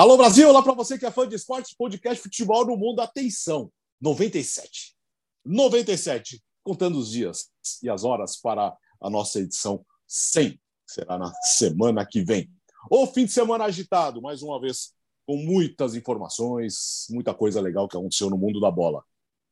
Alô Brasil, olá para você que é fã de esportes, podcast Futebol no Mundo. Atenção, 97. 97, contando os dias e as horas para a nossa edição 100, que será na semana que vem. O fim de semana agitado, mais uma vez, com muitas informações, muita coisa legal que aconteceu no mundo da bola.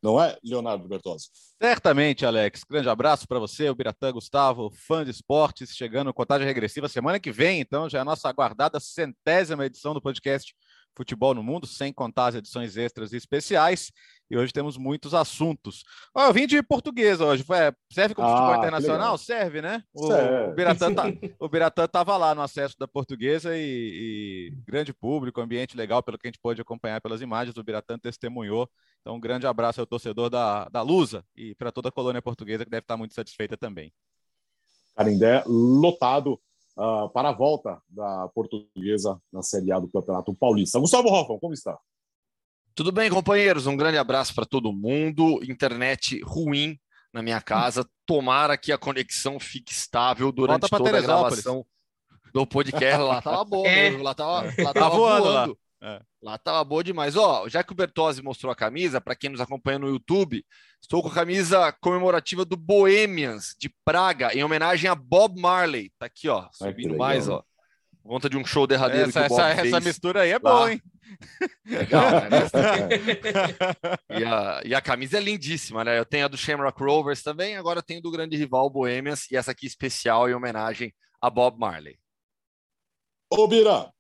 Não é, Leonardo Bertozzi? Certamente, Alex. Grande abraço para você, o Biratã Gustavo, fã de esportes, chegando contagem regressiva semana que vem, então já é a nossa aguardada centésima edição do podcast Futebol no Mundo, sem contar as edições extras e especiais. E hoje temos muitos assuntos. Oh, eu vim de português hoje. Serve como ah, futebol internacional? Serve, né? O, Serve. o Biratã tá, o Biratã estava lá no acesso da portuguesa e, e, grande público, ambiente legal, pelo que a gente pôde acompanhar pelas imagens. O Biratã testemunhou. Então, um grande abraço ao torcedor da, da Lusa e para toda a colônia portuguesa que deve estar muito satisfeita também. Carindé lotado uh, para a volta da portuguesa na Série A do Campeonato Paulista. Gustavo Hoffman, como está? Tudo bem, companheiros? Um grande abraço para todo mundo. Internet ruim na minha casa. Tomara que a conexão fique estável durante toda a gravação do podcast. Lá tava bom é. mesmo, lá tava, lá tava voando. voando. Lá. É. lá tava boa demais. Ó, já que o Bertozzi mostrou a camisa, para quem nos acompanha no YouTube, estou com a camisa comemorativa do Bohemians de Praga, em homenagem a Bob Marley. Tá aqui, ó, subindo Ai, mais, ó. Conta de um show derradeiro essa, que o Bob essa, fez. Essa mistura aí é boa, hein? Legal, né? e, a, e a camisa é lindíssima, né? Eu tenho a do Shamrock Rovers também, agora eu tenho do grande rival Bohemians e essa aqui especial em homenagem a Bob Marley. Ô, Bira!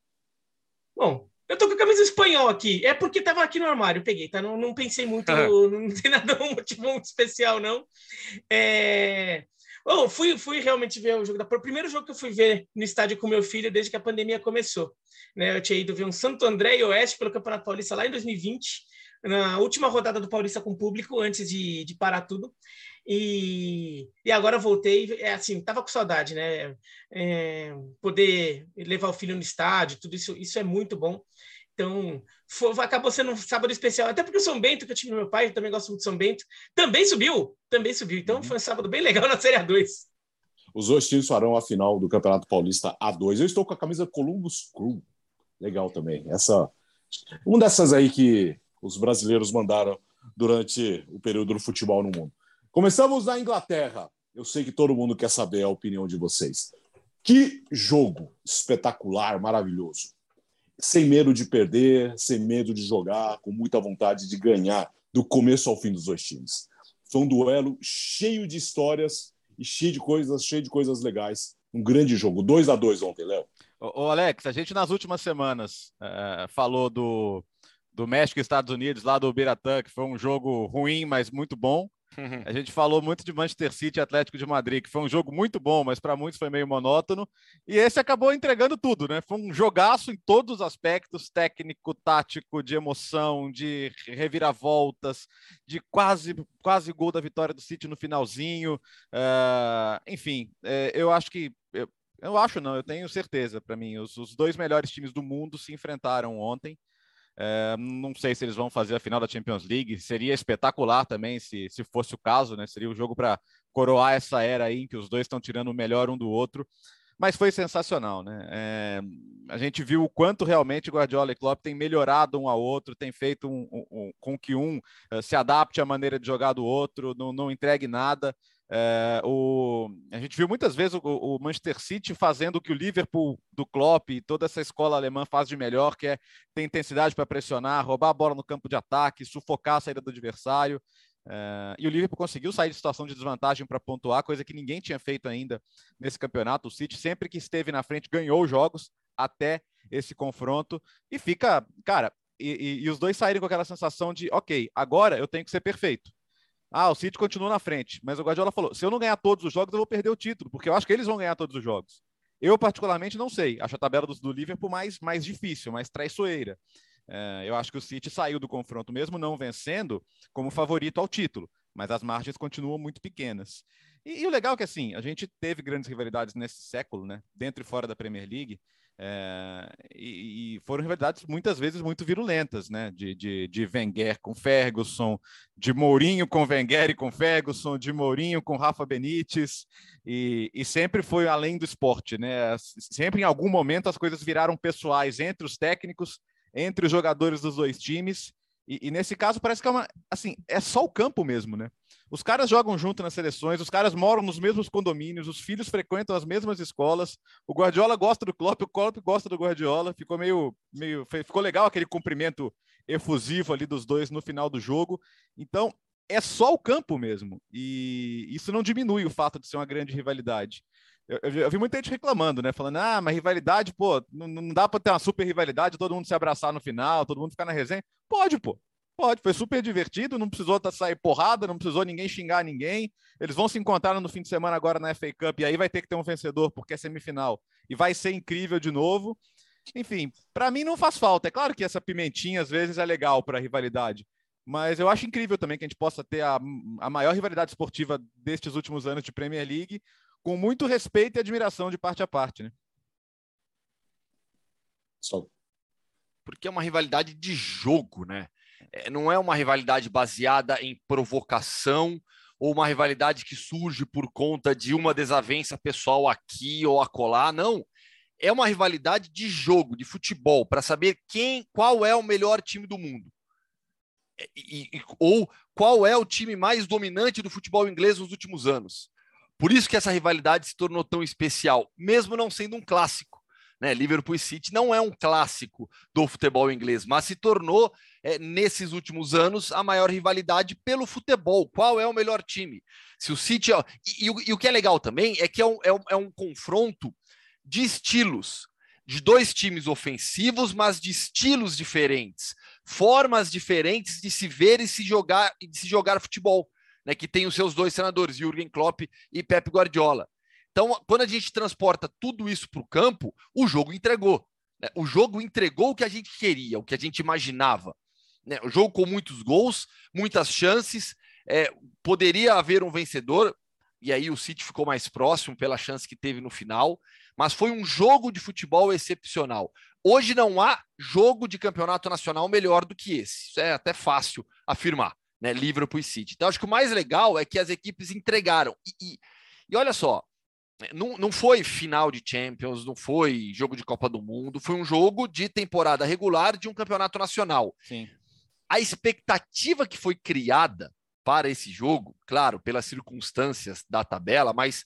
Bom, eu tô com a camisa espanhol aqui. É porque tava aqui no armário, peguei, tá? Não, não pensei muito, não tem nada um motivo muito especial, não. É... Bom, fui, fui realmente ver o jogo da O primeiro jogo que eu fui ver no estádio com meu filho desde que a pandemia começou. Né? Eu tinha ido ver um Santo André e Oeste pelo Campeonato Paulista lá em 2020, na última rodada do Paulista com público, antes de, de parar tudo. E, e agora voltei, é assim, tava com saudade, né? É, poder levar o filho no estádio, tudo isso, isso é muito bom. Então, foi, acabou sendo um sábado especial, até porque o São Bento, que eu tive no meu pai, eu também gosto muito de São Bento, também subiu, também subiu. Então, uhum. foi um sábado bem legal na Série A2. Os dois times farão a final do Campeonato Paulista A2. Eu estou com a camisa Columbus Crew. Legal também. Essa, uma dessas aí que os brasileiros mandaram durante o período do futebol no mundo. Começamos na Inglaterra. Eu sei que todo mundo quer saber a opinião de vocês. Que jogo espetacular, maravilhoso sem medo de perder, sem medo de jogar, com muita vontade de ganhar do começo ao fim dos dois times. Foi um duelo cheio de histórias e cheio de coisas, cheio de coisas legais. Um grande jogo, 2 a 2 ontem, Léo. Ô, Alex, a gente nas últimas semanas é, falou do, do México e Estados Unidos, lá do Biratã, que foi um jogo ruim, mas muito bom. A gente falou muito de Manchester City e Atlético de Madrid, que foi um jogo muito bom, mas para muitos foi meio monótono. E esse acabou entregando tudo, né? Foi um jogaço em todos os aspectos técnico, tático, de emoção, de reviravoltas, de quase, quase gol da vitória do City no finalzinho. Uh, enfim, uh, eu acho que. Eu, eu, acho não, eu tenho certeza para mim. Os, os dois melhores times do mundo se enfrentaram ontem. É, não sei se eles vão fazer a final da Champions League. Seria espetacular também se, se fosse o caso, né? Seria o jogo para coroar essa era aí em que os dois estão tirando o melhor um do outro. Mas foi sensacional, né? É, a gente viu o quanto realmente Guardiola e Klopp têm melhorado um ao outro, têm feito um, um, um, com que um uh, se adapte à maneira de jogar do outro, não, não entregue nada. É, o, a gente viu muitas vezes o, o, Manchester City fazendo o que o Liverpool do Klopp e toda essa escola alemã faz de melhor, que é ter intensidade para pressionar, roubar a bola no campo de ataque, sufocar a saída do adversário. É, e o Liverpool conseguiu sair de situação de desvantagem para pontuar, coisa que ninguém tinha feito ainda nesse campeonato. O City, sempre que esteve na frente, ganhou jogos até esse confronto. E fica, cara, e, e, e os dois saíram com aquela sensação de, ok, agora eu tenho que ser perfeito ah, o City continua na frente. Mas o Guardiola falou: se eu não ganhar todos os jogos, eu vou perder o título, porque eu acho que eles vão ganhar todos os jogos. Eu, particularmente, não sei. Acho a tabela do, Liverpool mais, mais difícil, mais traiçoeira. É, eu acho que o City saiu do confronto, mesmo não vencendo, como favorito ao título, mas as margens continuam muito pequenas. E, e o legal é que, assim, a gente teve grandes rivalidades nesse século, né, dentro e fora da Premier League, é, e, e, foram rivalidades muitas vezes muito virulentas, né? De, de, de Wenger com Ferguson, de Mourinho com Wenger e com Ferguson, de Mourinho com Rafa Benítez, e, e sempre foi além do esporte, né? Sempre em algum momento as coisas viraram pessoais entre os técnicos entre os jogadores dos dois times. E, e, nesse caso parece que é uma, assim, é só o campo mesmo, né? Os caras jogam junto nas seleções, os caras moram nos mesmos condomínios, os filhos frequentam as mesmas escolas. O Guardiola gosta do Klopp, o Klopp gosta do Guardiola. Ficou meio, meio, ficou legal aquele cumprimento efusivo ali dos dois no final do jogo. Então é só o campo mesmo, e isso não diminui o fato de ser uma grande rivalidade. Eu, eu, eu vi muita gente reclamando, né? Falando, ah, mas rivalidade, pô, não, não dá para ter uma super rivalidade, todo mundo se abraçar no final, todo mundo ficar na resenha. Pode, pô. Pode, foi super divertido, não precisou sair porrada, não precisou ninguém xingar ninguém. Eles vão se encontrar no fim de semana agora na FA Cup, e aí vai ter que ter um vencedor, porque é semifinal, e vai ser incrível de novo. Enfim, para mim não faz falta. É claro que essa pimentinha às vezes é legal para rivalidade, mas eu acho incrível também que a gente possa ter a, a maior rivalidade esportiva destes últimos anos de Premier League, com muito respeito e admiração de parte a parte, né? Só. Porque é uma rivalidade de jogo, né? É, não é uma rivalidade baseada em provocação ou uma rivalidade que surge por conta de uma desavença pessoal aqui ou acolá, não. É uma rivalidade de jogo, de futebol, para saber quem, qual é o melhor time do mundo. E, e, ou qual é o time mais dominante do futebol inglês nos últimos anos. Por isso que essa rivalidade se tornou tão especial, mesmo não sendo um clássico. Né? Liverpool City não é um clássico do futebol inglês, mas se tornou, é, nesses últimos anos, a maior rivalidade pelo futebol. Qual é o melhor time? Se o City. Ó, e, e, e, o que é legal também é que é um, é um, é um confronto de estilos, de dois times ofensivos, mas de estilos diferentes, formas diferentes de se ver e se jogar e de se jogar futebol né, que tem os seus dois treinadores, Jürgen Klopp e Pep Guardiola. Então, quando a gente transporta tudo isso para o campo, o jogo entregou. Né? O jogo entregou o que a gente queria, o que a gente imaginava. Né? O jogo com muitos gols, muitas chances, é, poderia haver um vencedor, e aí o City ficou mais próximo pela chance que teve no final, mas foi um jogo de futebol excepcional. Hoje não há jogo de campeonato nacional melhor do que esse. Isso é até fácil afirmar né? Liverpool e City. Então, acho que o mais legal é que as equipes entregaram. E, e, e olha só, não, não foi final de Champions, não foi jogo de Copa do Mundo, foi um jogo de temporada regular de um campeonato nacional. Sim. A expectativa que foi criada para esse jogo, claro, pelas circunstâncias da tabela, mas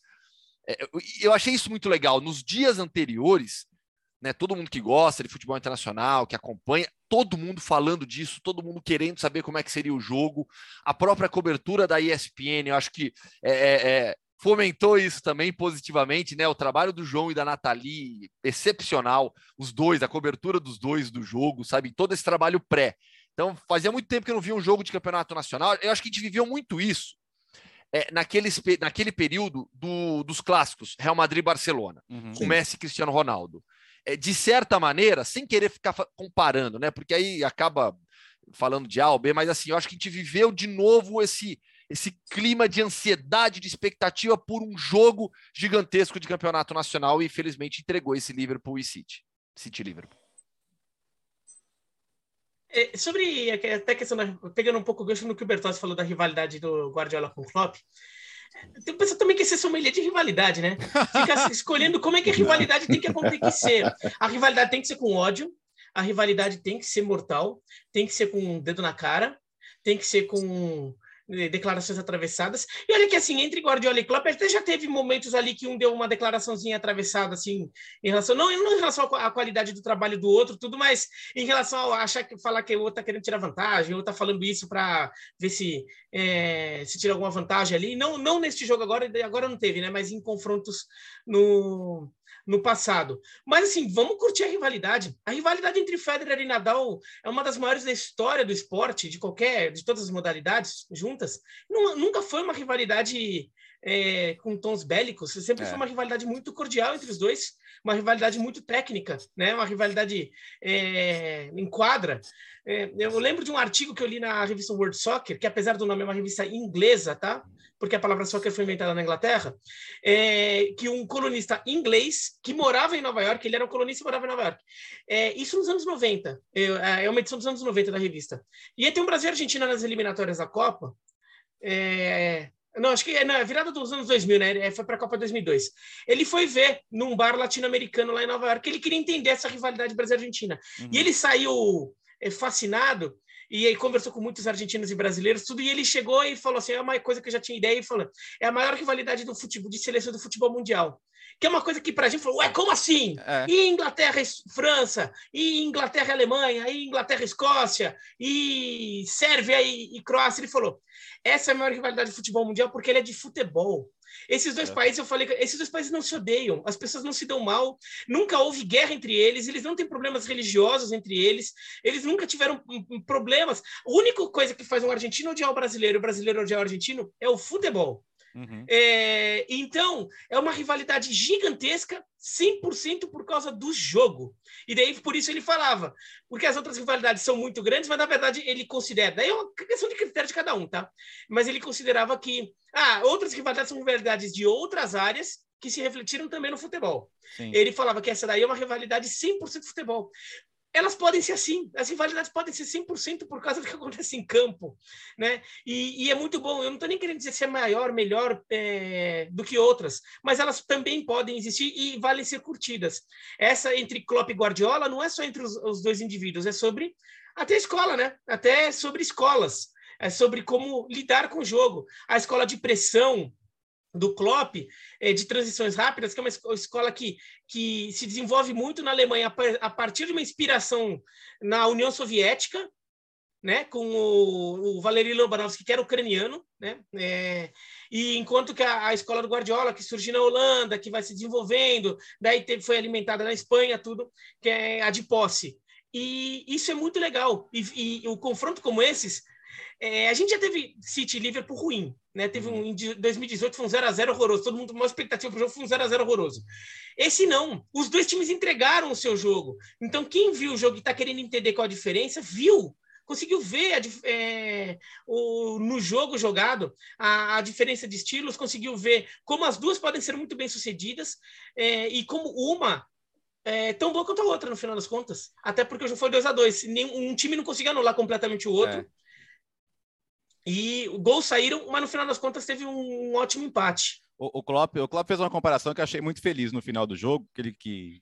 é, eu achei isso muito legal. Nos dias anteriores, né, todo mundo que gosta de futebol internacional, que acompanha, todo mundo falando disso, todo mundo querendo saber como é que seria o jogo, a própria cobertura da ESPN, eu acho que é, é, é, fomentou isso também positivamente, né? O trabalho do João e da Nathalie, excepcional, os dois, a cobertura dos dois do jogo, sabe? Todo esse trabalho pré. Então, fazia muito tempo que eu não via um jogo de campeonato nacional. Eu acho que a gente viveu muito isso é, naquele, naquele período do, dos clássicos, Real Madrid-Barcelona, uhum, com Messi e Cristiano Ronaldo de certa maneira, sem querer ficar comparando, né? Porque aí acaba falando de A ou B, mas assim, eu acho que a gente viveu de novo esse esse clima de ansiedade, de expectativa por um jogo gigantesco de campeonato nacional e infelizmente entregou esse Liverpool e City. City Liverpool. É, sobre até a questão da, pegando um pouco o gancho no que o Bertozzi falou da rivalidade do Guardiola com o Klopp, tem pessoa também que ser sommelier de rivalidade, né? Fica escolhendo como é que a rivalidade tem que, tem que ser. A rivalidade tem que ser com ódio, a rivalidade tem que ser mortal, tem que ser com um dedo na cara, tem que ser com declarações atravessadas. E olha que assim, entre Guardiola e Klopp, até já teve momentos ali que um deu uma declaraçãozinha atravessada, assim, em relação, não, não em relação à qualidade do trabalho do outro, tudo, mas em relação a achar que falar que o outro tá querendo tirar vantagem, ou tá falando isso para ver se, é, se tira alguma vantagem ali. Não, não neste jogo agora, agora não teve, né? Mas em confrontos no, no passado. Mas assim, vamos curtir a rivalidade. A rivalidade entre Federer e Nadal é uma das maiores da história do esporte, de qualquer, de todas as modalidades juntas. Nunca foi uma rivalidade é, com tons bélicos, sempre é. foi uma rivalidade muito cordial entre os dois, uma rivalidade muito técnica, né? Uma rivalidade é, em quadra. É, eu lembro de um artigo que eu li na revista World Soccer, que apesar do nome é uma revista inglesa, tá? porque a palavra soccer foi inventada na Inglaterra, é, que um colunista inglês que morava em Nova York, ele era um colunista e morava em Nova York. É, isso nos anos 90, é, é uma edição dos anos 90 da revista. E aí tem um Brasil e Argentina nas eliminatórias da Copa, é, Não, acho que é na virada dos anos 2000, né? É, foi para a Copa 2002. Ele foi ver num bar latino-americano lá em Nova York. Ele queria entender essa rivalidade Brasil-Argentina. Uhum. E ele saiu é, fascinado e aí conversou com muitos argentinos e brasileiros, tudo, e ele chegou e falou assim, é uma coisa que eu já tinha ideia, e falou, é a maior rivalidade do futebol, de seleção do futebol mundial. Que é uma coisa que para a gente falou, ué, como assim? É. E Inglaterra e França, e Inglaterra e Alemanha, e Inglaterra e Escócia, e Sérvia e, e Croácia. Ele falou, essa é a maior rivalidade do futebol mundial porque ele é de futebol. Esses dois é. países, eu falei, esses dois países não se odeiam, as pessoas não se dão mal, nunca houve guerra entre eles, eles não têm problemas religiosos entre eles, eles nunca tiveram problemas. A única coisa que faz um argentino odiar o brasileiro e o brasileiro odiar o argentino é o futebol. Uhum. É, então, é uma rivalidade gigantesca, 100% por causa do jogo. E daí, por isso ele falava, porque as outras rivalidades são muito grandes, mas na verdade ele considera, daí é uma questão de critério de cada um, tá? Mas ele considerava que, ah, outras rivalidades são rivalidades de outras áreas que se refletiram também no futebol. Sim. Ele falava que essa daí é uma rivalidade 100% futebol elas podem ser assim, as rivalidades podem ser 100% por causa do que acontece em campo, né? E, e é muito bom, eu não estou nem querendo dizer se é maior, melhor é, do que outras, mas elas também podem existir e valem ser curtidas. Essa entre Klopp e Guardiola não é só entre os, os dois indivíduos, é sobre até escola, né? Até sobre escolas, é sobre como lidar com o jogo. A escola de pressão, do Klopp, é, de transições rápidas, que é uma escola que, que se desenvolve muito na Alemanha a partir de uma inspiração na União Soviética, né, com o, o Valery que era ucraniano, né, é, e enquanto que a, a, escola do Guardiola, que surgiu na Holanda, que vai se desenvolvendo, daí teve, foi alimentada na Espanha, tudo, que é a de posse. E isso é muito legal. E, e o confronto como esses é, a gente já teve City e Liverpool ruim, né? Teve um em 2018 foi um 0 a 0 horroroso, todo mundo uma expectativa para o jogo foi um 0 a 0 horroroso. Esse não, os dois times entregaram o seu jogo. Então quem viu o jogo e está querendo entender qual a diferença, viu conseguiu ver a, é, o, no jogo jogado a, a, diferença de estilos, conseguiu ver como as duas podem ser muito bem sucedidas é, e como uma é tão boa quanto a outra no final das contas. Até porque o jogo foi 2 a 2 Um time não conseguiu anular completamente o outro. É. E gols saíram, mas no final das contas teve um, um ótimo empate. O, o, Klopp, o Klopp fez uma comparação que eu achei muito feliz no final do jogo, que ele que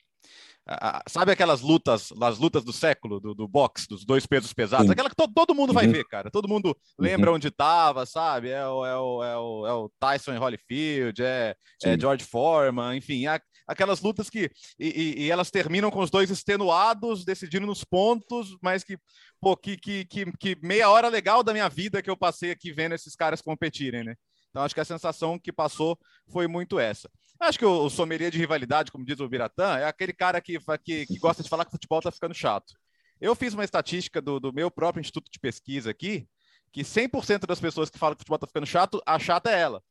sabe aquelas lutas, as lutas do século, do, do boxe, dos dois pesos pesados, Sim. aquela que todo, todo mundo vai uhum. ver, cara. Todo mundo lembra uhum. onde estava, sabe? É o, é, o, é, o, é o Tyson em Holyfield, é, é George Foreman, enfim, é aquelas lutas que. E, e, elas terminam com os dois extenuados, decidindo nos pontos, mas que, pô, que, que, que, que meia hora legal da minha vida que eu passei aqui vendo esses caras competirem, né? Então, acho que a sensação que passou foi muito essa. Acho que o, o sommelier de rivalidade, como diz o Biratã, é aquele cara que, que, que gosta de falar que o futebol está ficando chato. Eu fiz uma estatística do, do meu próprio instituto de pesquisa aqui, que 100% das pessoas que falam que o futebol está ficando chato, a chata é ela.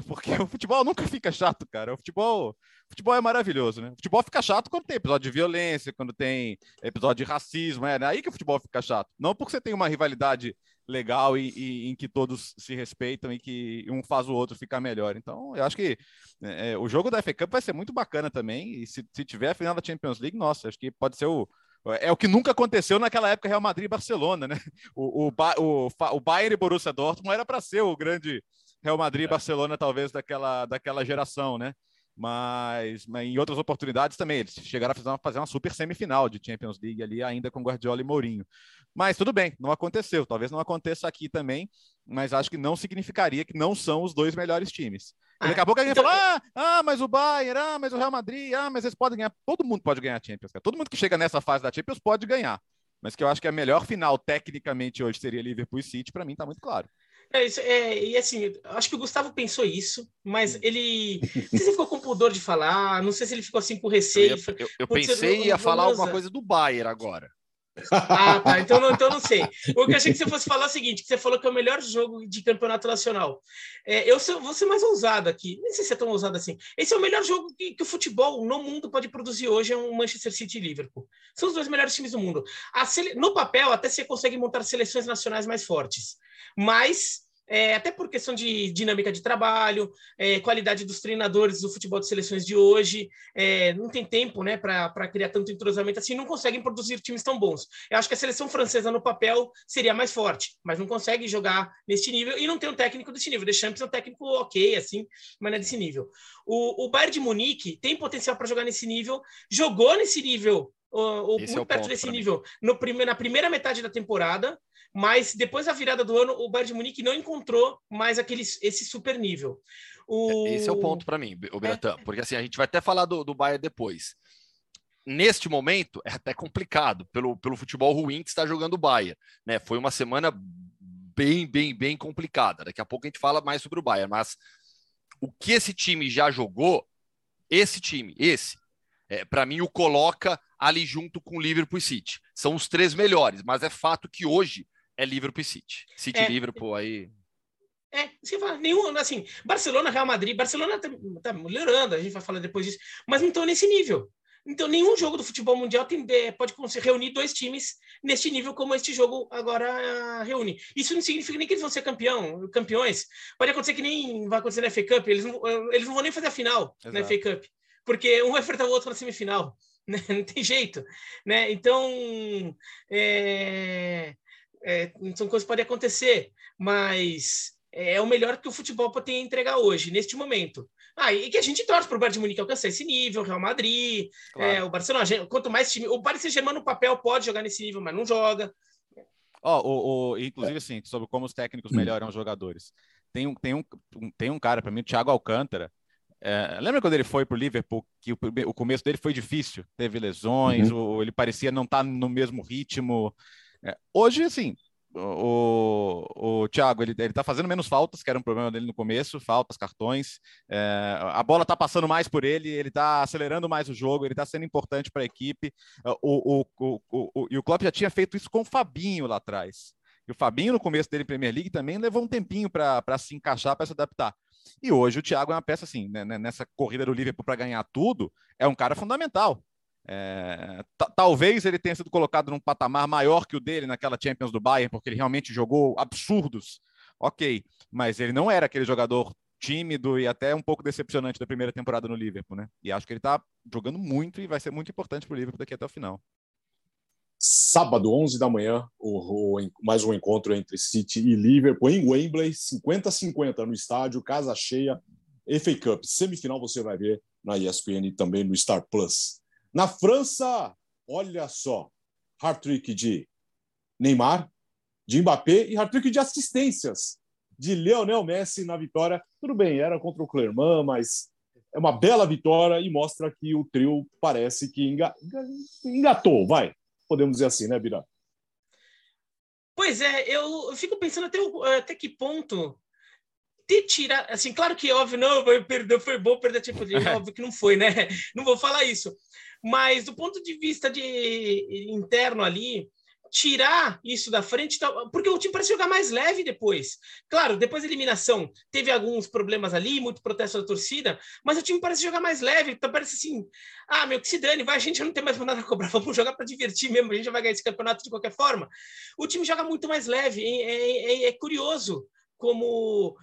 Porque o futebol nunca fica chato, cara. O futebol, o futebol é maravilhoso, né? O futebol fica chato quando tem episódio de violência, quando tem episódio de racismo, é aí que o futebol fica chato. Não porque você tem uma rivalidade legal e, e, em que todos se respeitam e que um faz o outro ficar melhor. Então, eu acho que é, é o jogo da FA Cup vai ser muito bacana também. E se, se tiver a final da Champions League, nossa, acho que pode ser o. É o que nunca aconteceu naquela época Real Madrid e Barcelona, né? O, o, o, o Bayern e Borussia Dortmund era para ser o grande Real Madrid e é. Barcelona, talvez, daquela, daquela geração, né? Mas, mas, em outras oportunidades também, eles chegaram a fazer uma, fazer uma super semifinal de Champions League ali, ainda com Guardiola e Mourinho. Mas tudo bem, não aconteceu. Talvez não aconteça aqui também, mas acho que não significaria que não são os dois melhores times. Ah, daqui a pouco alguém então... fala: ah, ah, mas o Bayern, ah, mas o Real Madrid, ah, mas eles podem ganhar. Todo mundo pode ganhar Champions, cara. Todo mundo que chega nessa fase da Champions pode ganhar. Mas que eu acho que a melhor final, tecnicamente, hoje seria Liverpool e City, para mim tá muito claro. É, isso, é, e assim, acho que o Gustavo pensou isso, mas hum. ele. Não sei se ele ficou com pudor de falar, não sei se ele ficou assim com receio. Eu, eu, eu pensei em ia falar alguma coisa do Bayern agora. Ah, tá. Então não, então não sei. O que eu achei que você fosse falar é o seguinte: que você falou que é o melhor jogo de campeonato nacional. É, eu sou, vou ser mais ousado aqui. Nem sei se é tão ousado assim. Esse é o melhor jogo que, que o futebol no mundo pode produzir hoje, é um Manchester City e Liverpool. São os dois melhores times do mundo. Sele... No papel, até você consegue montar seleções nacionais mais fortes. Mas é, até por questão de dinâmica de trabalho, é, qualidade dos treinadores do futebol de seleções de hoje, é, não tem tempo né, para criar tanto entrosamento assim, não conseguem produzir times tão bons. Eu acho que a seleção francesa no papel seria mais forte, mas não consegue jogar neste nível e não tem um técnico desse nível. Deschamps é um técnico ok, assim, mas não é desse nível. O, o Bayern de Munique tem potencial para jogar nesse nível, jogou nesse nível ou, muito é perto desse nível no prime na primeira metade da temporada, mas depois da virada do ano, o Bayern de Munique não encontrou mais aquele, esse super nível. O... Esse é o ponto para mim, o Beratan, é. porque assim, a gente vai até falar do, do Bayern depois. Neste momento, é até complicado, pelo, pelo futebol ruim que está jogando o Bayern. Né? Foi uma semana bem, bem, bem complicada. Daqui a pouco a gente fala mais sobre o Bayern, mas o que esse time já jogou, esse time, esse, é, para mim o coloca ali junto com o Liverpool e City. São os três melhores, mas é fato que hoje é Liverpool e City. City é, Liverpool aí. É, você fala, nenhum, assim, Barcelona, Real Madrid, Barcelona tá, tá melhorando, a gente vai falar depois disso, mas não estão nesse nível. Então, nenhum jogo do futebol mundial tem, é, pode reunir dois times neste nível como este jogo agora uh, reúne. Isso não significa nem que eles vão ser campeão, campeões. Pode acontecer que nem vai acontecer na FA Cup, eles não, eles não vão nem fazer a final Exato. na FA Cup, porque um vai enfrentar o outro na semifinal. Né? Não tem jeito. Né? Então, é, é, são coisas que podem acontecer, mas é o melhor que o futebol pode entregar hoje, neste momento. Ah, e que a gente torce para o Bayern de Munique alcançar esse nível, Real Madrid, claro. é, o Barcelona, quanto mais time. O Paris Saint-Germain no papel pode jogar nesse nível, mas não joga. Ó, oh, o, o, inclusive, assim, sobre como os técnicos melhoram os jogadores. Tem um, tem um, tem um cara, para mim, o Thiago Alcântara. É, lembra quando ele foi para o Liverpool, que o, o, começo dele foi difícil? Teve lesões, uhum. ele parecia não estar tá no mesmo ritmo. É, hoje, assim, o, o Thiago, ele, ele tá fazendo menos faltas, que era um problema dele no começo, faltas, cartões. É, a bola tá passando mais por ele, ele tá acelerando mais o jogo, ele tá sendo importante para a equipe. O, o, o, o, e o Klopp já tinha feito isso com o Fabinho lá atrás. E o Fabinho, no começo dele Premier League, também levou um tempinho para se encaixar, para se adaptar. E hoje o Thiago é uma peça assim, né, né nessa corrida do Liverpool para ganhar tudo, é um cara fundamental. É, talvez ele tenha sido colocado num patamar maior que o dele naquela Champions do Bayern, porque ele realmente jogou absurdos. Ok, mas ele não era aquele jogador tímido e até um pouco decepcionante da primeira temporada no Liverpool, né? E acho que ele está jogando muito e vai ser muito importante para o Liverpool daqui até o final. Sábado, 11 da manhã, o, o, mais um encontro entre City e Liverpool em Wembley, 50-50 no estádio, casa cheia, FA Cup. Semifinal você vai ver na ESPN e também no Star Plus. Na França, olha só, hat-trick de Neymar, de Mbappé e hat-trick de assistências de Lionel Messi na vitória. Tudo bem, era contra o Clermont, mas é uma bela vitória e mostra que o trio parece que engatou, vai. Podemos dizer assim, né, Bira? Pois é, eu fico pensando até, até que ponto ter tirado, assim, claro que óbvio, não, perder, foi bom perder tempo de óbvio que não foi, né? Não vou falar isso. Mas do ponto de vista de interno ali, tirar isso da frente, porque o time parece jogar mais leve depois. Claro, depois da eliminação, teve alguns problemas ali, muito protesto da torcida, mas o time parece jogar mais leve, então parece assim, ah, meu, que se dane, vai, a gente não tem mais nada a cobrar, vamos jogar para divertir mesmo, a gente já vai ganhar esse campeonato de qualquer forma. O time joga muito mais leve, é, é, é, é curioso como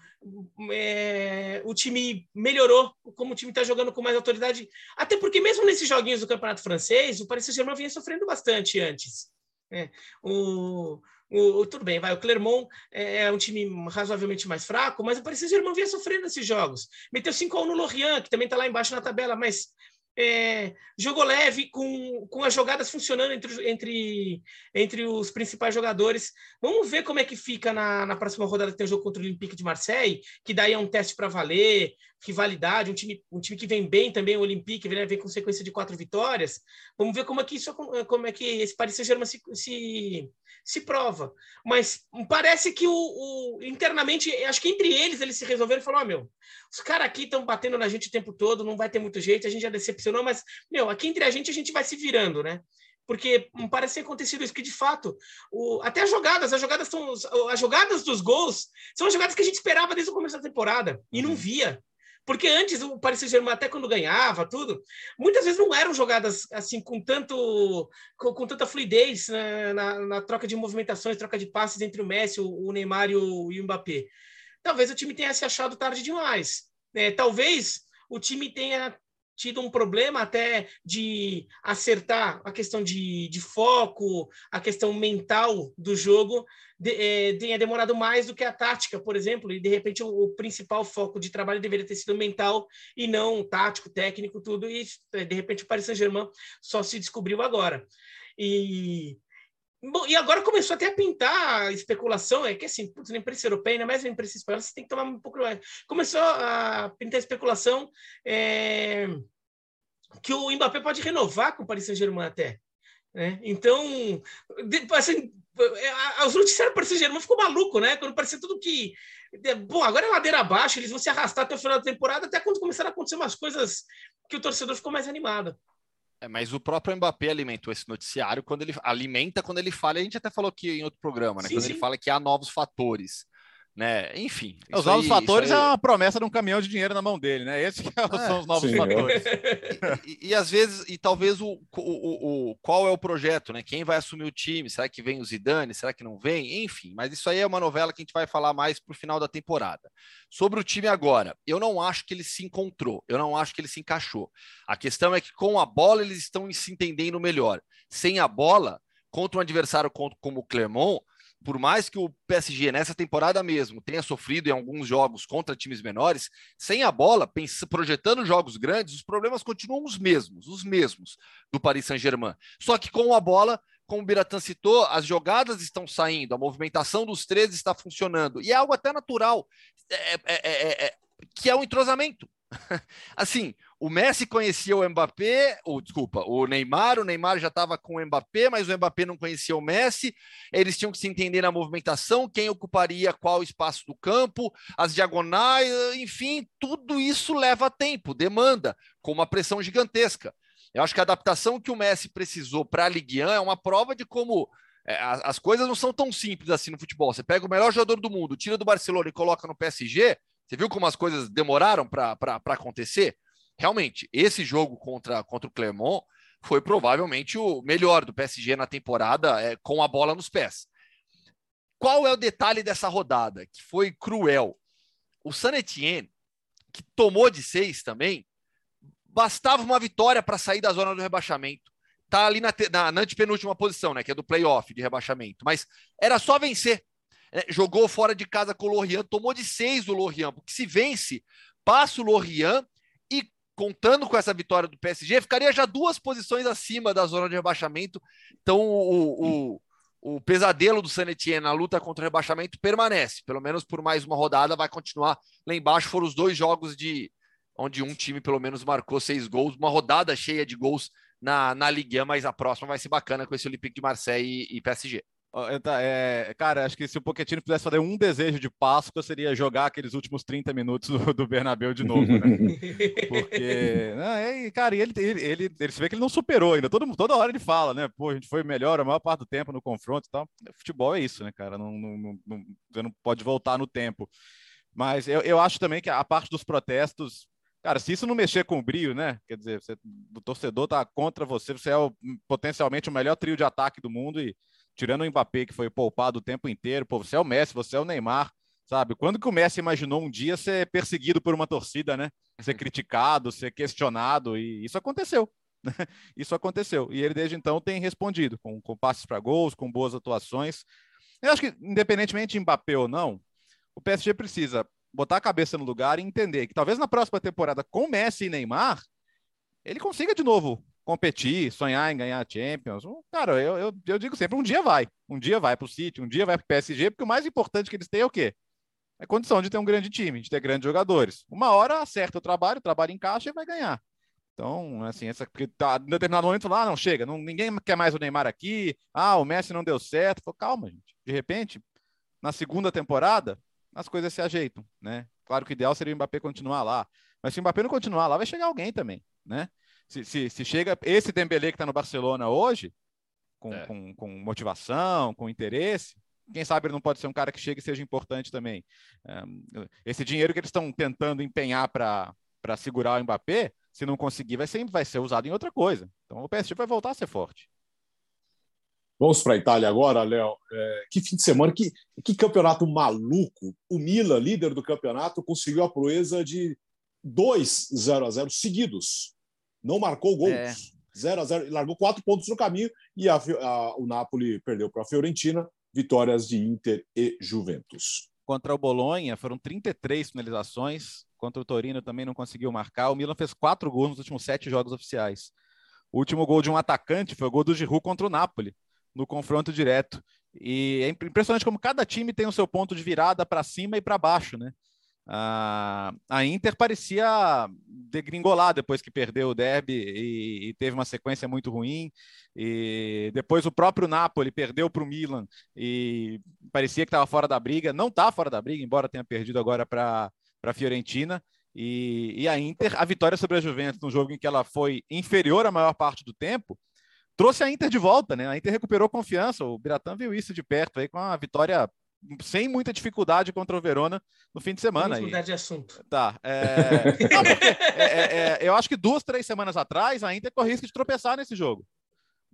é, o time melhorou, como o time está jogando com mais autoridade. Até porque, mesmo nesses joguinhos do Campeonato Francês, o Paris Saint-Germain vinha sofrendo bastante antes. É, o, o, tudo bem, vai. O Clermont é, é um time razoavelmente mais fraco, mas o Paris Saint-Germain vinha sofrendo nesses jogos. Meteu 5 a 1 no Lorient, que também está lá embaixo na tabela, mas é, jogou leve, com, com as jogadas funcionando entre, entre, entre os principais jogadores. Vamos ver como é que fica na, na próxima rodada que tem o jogo contra o Olympique de Marseille, que daí é um teste para valer, rivalidade, um time, um time que vem bem também, o Olympique, vem, vem com sequência de quatro vitórias. Vamos ver como é que isso, como é que esse Paris Saint-Germain se, se, se prova. Mas parece que o, o, internamente, acho que entre eles, eles se resolveram e falaram: oh, meu, os caras aqui estão batendo na gente o tempo todo, não vai ter muito jeito, a gente já decepcionou, mas, meu, aqui entre a gente a gente vai se virando, né? porque parece ter acontecido isso, que de fato, o, até as jogadas, as jogadas são as jogadas dos gols são as jogadas que a gente esperava desde o começo da temporada e não uhum. via. Porque antes o Paris Saint-Germain, até quando ganhava, tudo, muitas vezes não eram jogadas assim com tanto com, com tanta fluidez né, na, na, troca de movimentações, troca de passes entre o Messi, o, o Neymar e o, e o Mbappé. talvez o time tenha se achado tarde demais. É, talvez o time tenha tido um problema até de acertar a questão de, de foco, a questão mental do jogo, de, é, tenha demorado mais do que a tática, por exemplo, e de repente o, o, principal foco de trabalho deveria ter sido mental e não tático, técnico, tudo, e de repente o Paris Saint-Germain só se descobriu agora. E Bom, e agora começou até a pintar a especulação, é que assim, putz, na imprensa europeia, ainda mais na imprensa espanhola, você tem que tomar um pouco mais. Começou a pintar a especulação é, que o Mbappé pode renovar com o Paris Saint-Germain até. Né? Então, assim, é, os noticiários do Paris Saint-Germain ficou maluco, né? Quando parecia tudo que. Bom, agora é ladeira abaixo, eles vão se arrastar até o final da temporada, até quando começaram a acontecer umas coisas que o torcedor ficou mais animado. É, mas o próprio Mbappé alimentou esse noticiário quando ele alimenta quando ele fala, a gente até falou aqui em outro programa, né? Sim, quando sim. ele fala que há novos fatores né? Enfim. Os novos aí, fatores aí... é uma promessa de um caminhão de dinheiro na mão dele, né? Esses é, são os novos sim, fatores. E, e, e, às vezes, e talvez o, o, o, qual é o projeto, né? Quem vai assumir o time? Será que vem o Zidane? Será que não vem? Enfim, mas isso aí é uma novela que a gente vai falar mais pro final da temporada. Sobre o time agora, eu não acho que ele se encontrou, eu não acho que ele se encaixou. A questão é que com a bola eles estão se entendendo melhor. Sem a bola, contra um adversário como o Clermont, por mais que o PSG nessa temporada mesmo tenha sofrido em alguns jogos contra times menores, sem a bola, projetando jogos grandes, os problemas continuam os mesmos, os mesmos do Paris Saint-Germain. Só que com a bola, como o Biratan citou, as jogadas estão saindo, a movimentação dos três está funcionando, e é algo até natural, é, é, é, é que é o um entrosamento. assim, o Messi conhecia o Mbappé, ou desculpa, o Neymar, o Neymar já estava com o Mbappé, mas o Mbappé não conhecia o Messi. Eles tinham que se entender na movimentação, quem ocuparia qual espaço do campo, as diagonais, enfim, tudo isso leva tempo, demanda, com uma pressão gigantesca. Eu acho que a adaptação que o Messi precisou para a Ligue 1 é uma prova de como é, as coisas não são tão simples assim no futebol. Você pega o melhor jogador do mundo, tira do Barcelona e coloca no PSG, você viu como as coisas demoraram para acontecer? Realmente, esse jogo contra, contra o Clermont foi provavelmente o melhor do PSG na temporada é, com a bola nos pés. Qual é o detalhe dessa rodada que foi cruel? O San Etienne, que tomou de seis também, bastava uma vitória para sair da zona do rebaixamento. Tá ali na, na, na antepenúltima posição, né? Que é do playoff de rebaixamento. Mas era só vencer. É, jogou fora de casa com o Lorient, tomou de seis o Lorient, porque se vence, passa o Lorient contando com essa vitória do PSG, ficaria já duas posições acima da zona de rebaixamento. Então, o, o, o pesadelo do Sanetien na luta contra o rebaixamento permanece. Pelo menos por mais uma rodada, vai continuar lá embaixo. Foram os dois jogos de onde um time pelo menos marcou seis gols, uma rodada cheia de gols na, na Ligue 1, mas a próxima vai ser bacana com esse Olympique de Marseille e, e PSG. É, cara, acho que se o Pochettino pudesse fazer um desejo de Páscoa, seria jogar aqueles últimos 30 minutos do, do Bernabéu de novo, né? Porque, não, é, cara, ele, ele, ele, ele se vê que ele não superou ainda. Todo, toda hora ele fala, né? Pô, a gente foi melhor a maior parte do tempo no confronto e tal. Futebol é isso, né, cara? Não, não, não, você não pode voltar no tempo. Mas eu, eu acho também que a parte dos protestos, cara, se isso não mexer com o brilho, né? Quer dizer, você, o torcedor tá contra você, você é o, potencialmente o melhor trio de ataque do mundo e tirando o Mbappé, que foi poupado o tempo inteiro, pô, você é o Messi, você é o Neymar, sabe? Quando que o Messi imaginou um dia ser perseguido por uma torcida, né? Ser criticado, ser questionado, e isso aconteceu. Né? Isso aconteceu. E ele, desde então, tem respondido com, com passes para gols, com boas atuações. Eu acho que, independentemente de Mbappé ou não, o PSG precisa botar a cabeça no lugar e entender que talvez na próxima temporada, com Messi e Neymar, ele consiga de novo competir, sonhar em ganhar a Champions. Cara, eu, eu, eu digo sempre, um dia vai. Um dia vai para o City, um dia vai para o PSG, porque o mais importante que eles têm é o quê? É condição de ter um grande time, de ter grandes jogadores. Uma hora acerta o trabalho, o trabalho encaixa e vai ganhar. Então, assim, essa, porque tá, em determinado momento lá, ah, não, chega, não, ninguém quer mais o Neymar aqui, ah, o Messi não deu certo. Falei, calma, gente. De repente, na segunda temporada, as coisas se ajeitam, né? Claro que o ideal seria o Mbappé continuar lá. Mas se o Mbappé não continuar lá, vai chegar alguém também, né? Se, se, se chega esse Dembélé que está no Barcelona hoje, com, é. com, com, motivação, com interesse, quem sabe ele não pode ser um cara que chegue e seja importante também. esse dinheiro que eles estão tentando empenhar para segurar o Mbappé, se não conseguir, vai ser, vai ser usado em outra coisa. Então o PSG vai voltar a ser forte. Vamos para a Itália agora, Léo. É, que fim de semana, que, que campeonato maluco. O Milan, líder do campeonato, conseguiu a proeza de dois 0 a 0 seguidos. Não marcou gols. É. 0 a 0 largou quatro pontos no caminho e a, a, o Napoli perdeu para a Fiorentina. Vitórias de Inter e Juventus. Contra o Bolonha foram 33 finalizações. Contra o Torino também não conseguiu marcar. O Milan fez quatro gols nos últimos sete jogos oficiais. O último gol de um atacante foi o gol do Giroud contra o Napoli, no confronto direto. E é impressionante como cada time tem o seu ponto de virada para cima e para baixo, né? A, a Inter parecia degringolar depois que perdeu o derby e, e, teve uma sequência muito ruim. E depois o próprio Napoli perdeu para o Milan e parecia que estava fora da briga. Não está fora da briga, embora tenha perdido agora para a Fiorentina. E, e a Inter, a vitória sobre a Juventus, num jogo em que ela foi inferior a maior parte do tempo, trouxe a Inter de volta, né? A Inter recuperou confiança. O Biratã viu isso de perto aí com a vitória sem muita dificuldade contra o Verona no fim de semana. Vamos mudar de assunto. Tá. É... Não, é, é, é, eu acho que duas, três semanas atrás a Inter corria risco de tropeçar nesse jogo.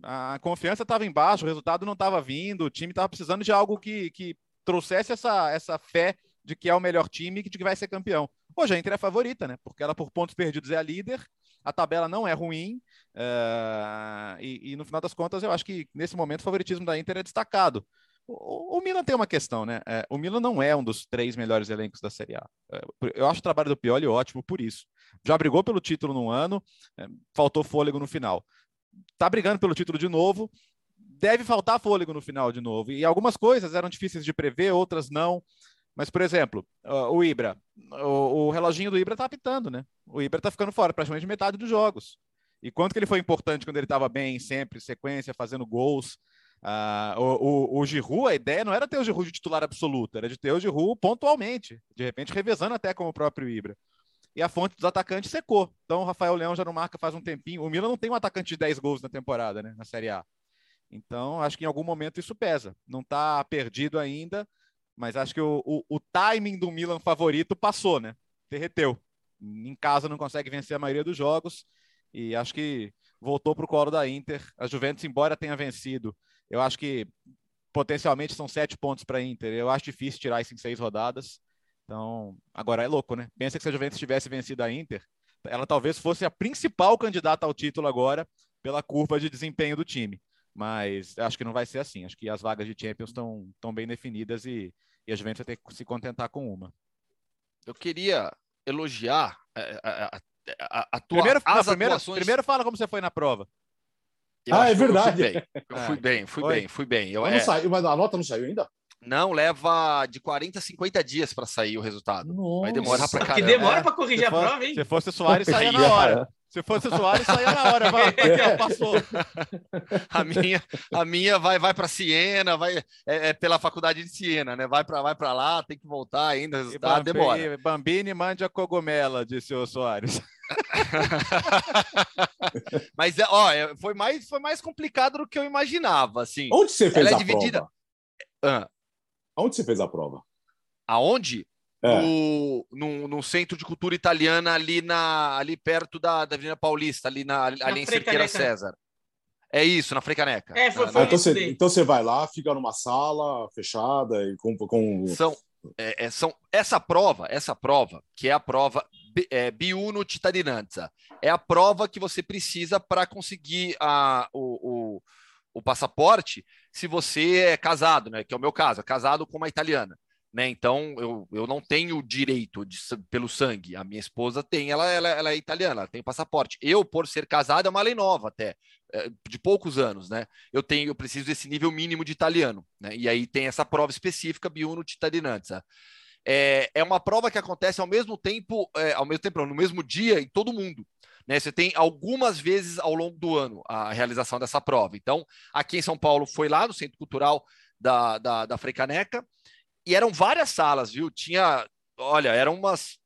A confiança estava embaixo, o resultado não estava vindo, o time estava precisando de algo que, que trouxesse essa, essa fé de que é o melhor time e de que vai ser campeão. Hoje a Inter é favorita, né? Porque ela, por pontos perdidos, é a líder, a tabela não é ruim, uh, e, e, no final das contas, eu acho que nesse momento o favoritismo da Inter é destacado. O, o Milan tem uma questão, né? É, o Milan não é um dos três melhores elencos da Série A. É, eu acho o trabalho do Pioli ótimo por isso. Já brigou pelo título no ano, é, faltou fôlego no final. Tá brigando pelo título de novo, deve faltar fôlego no final de novo. E algumas coisas eram difíceis de prever, outras não. Mas, por exemplo, o Ibra, o, o reloginho do Ibra tá apitando, né? O Ibra tá ficando fora praticamente metade dos jogos. E quanto que ele foi importante quando ele estava bem, sempre, sequência, fazendo gols. Ah, o, o, o Giroud, a ideia não era ter o Giroud de titular absoluto, era de ter o Giroud pontualmente, de repente revezando até com o próprio Ibra. E a fonte dos atacantes secou. Então o Rafael Leão já não marca faz um tempinho. O Milan não tem um atacante de 10 gols na temporada, né, na Série A. Então acho que em algum momento isso pesa. Não está perdido ainda, mas acho que o, o, o timing do Milan favorito passou, né? Derreteu. Em casa não consegue vencer a maioria dos jogos e acho que voltou para o colo da Inter. A Juventus, embora tenha vencido, eu acho que potencialmente são sete pontos para a Inter. Eu acho difícil tirar isso em seis rodadas. Então, agora é louco, né? Pensa que se a Juventus tivesse vencido a Inter, ela talvez fosse a principal candidata ao título agora pela curva de desempenho do time. Mas acho que não vai ser assim. Acho que as vagas de Champions estão tão bem definidas e, e a Juventus vai ter que se contentar com uma. Eu queria elogiar a, a, a, a tua, primeiro, as primeiro, atuações... primeiro fala como você foi na prova. Eu ah, é verdade. Eu fui bem, eu fui Oi. bem, fui bem. Eu, mas, é... saiu, mas a nota não saiu ainda? Não, leva de 40 a 50 dias para sair o resultado. Nossa, Vai demorar para caramba. Que demora para corrigir a prova, hein? Se fosse o Soares, saía na hora. Se fosse o Soares, saía na hora. Vai, passou. A minha, a minha vai, vai para Siena, vai é, é, pela faculdade de Siena, né? Vai para vai para lá, tem que voltar ainda, o resultado Bambi, demora. Bambini mande a cogumela, disse o Soares. Mas ó, é, foi mais foi mais complicado do que eu imaginava, assim. Onde você fez Ela é a dividida... prova? Ah. Onde você fez a prova? Aonde? É. No, no, no, Centro de Cultura Italiana, ali, na, ali perto da, da Avenida Paulista, ali, na, ali na em Cerqueira César. É isso, na Frecaneca. É, foi, foi ah, então, você, então você vai lá, fica numa sala fechada e com. com... São, é, é, são essa prova, essa prova, que é a prova é, Biuno Cittadinanza, é a prova que você precisa para conseguir a, o, o, o passaporte se você é casado, né? Que é o meu caso, é casado com uma italiana né? Então eu, eu não tenho direito de, pelo sangue. A minha esposa tem, ela, ela, ela é italiana, ela tem passaporte. Eu, por ser casado, é uma lei nova até, é, de poucos anos, né? Eu tenho, eu preciso desse nível mínimo de italiano, né? E aí tem essa prova específica, Biuno Cittadinanza. É, é uma prova que acontece ao mesmo tempo, é, ao mesmo tempo, no mesmo dia em todo mundo. Né, você tem algumas vezes ao longo do ano a realização dessa prova. Então, aqui em São Paulo foi lá no Centro Cultural da, da, da Freicaneca, e eram várias salas, viu? Tinha, olha, eram umas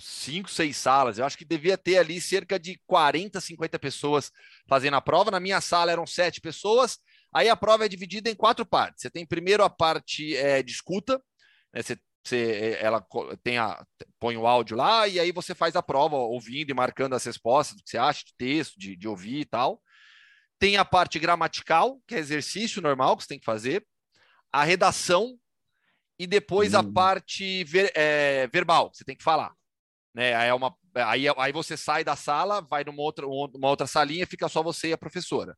cinco, seis salas. Eu acho que devia ter ali cerca de 40, 50 pessoas fazendo a prova. Na minha sala eram sete pessoas. Aí a prova é dividida em quatro partes. Você tem primeiro a parte é, de escuta, né? você, você, ela tem a, põe o áudio lá e aí você faz a prova ouvindo e marcando as respostas do que você acha de texto, de, de ouvir e tal. tem a parte gramatical, que é exercício normal que você tem que fazer, a redação e depois a hum. parte ver, é, verbal, que você tem que falar. Né? Aí, é uma, aí, aí você sai da sala, vai numa outra, uma outra salinha, fica só você e a professora.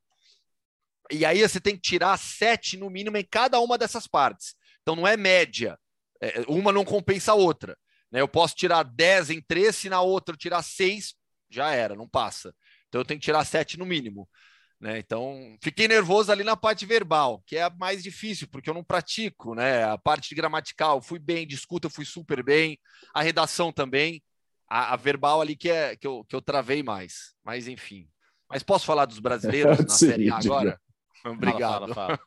E aí você tem que tirar sete no mínimo em cada uma dessas partes. Então não é média. É, uma não compensa a outra. Né? Eu posso tirar dez em três, se na outra eu tirar seis, já era, não passa. Então eu tenho que tirar sete no mínimo. Né? Então, fiquei nervoso ali na parte verbal, que é a mais difícil, porque eu não pratico, né? A parte gramatical, fui bem, discuta, fui super bem, a redação também, a, a verbal ali que, é, que, eu, que eu travei mais. Mas, enfim. Mas posso falar dos brasileiros na Série A agora? Obrigado. Fala, fala, fala.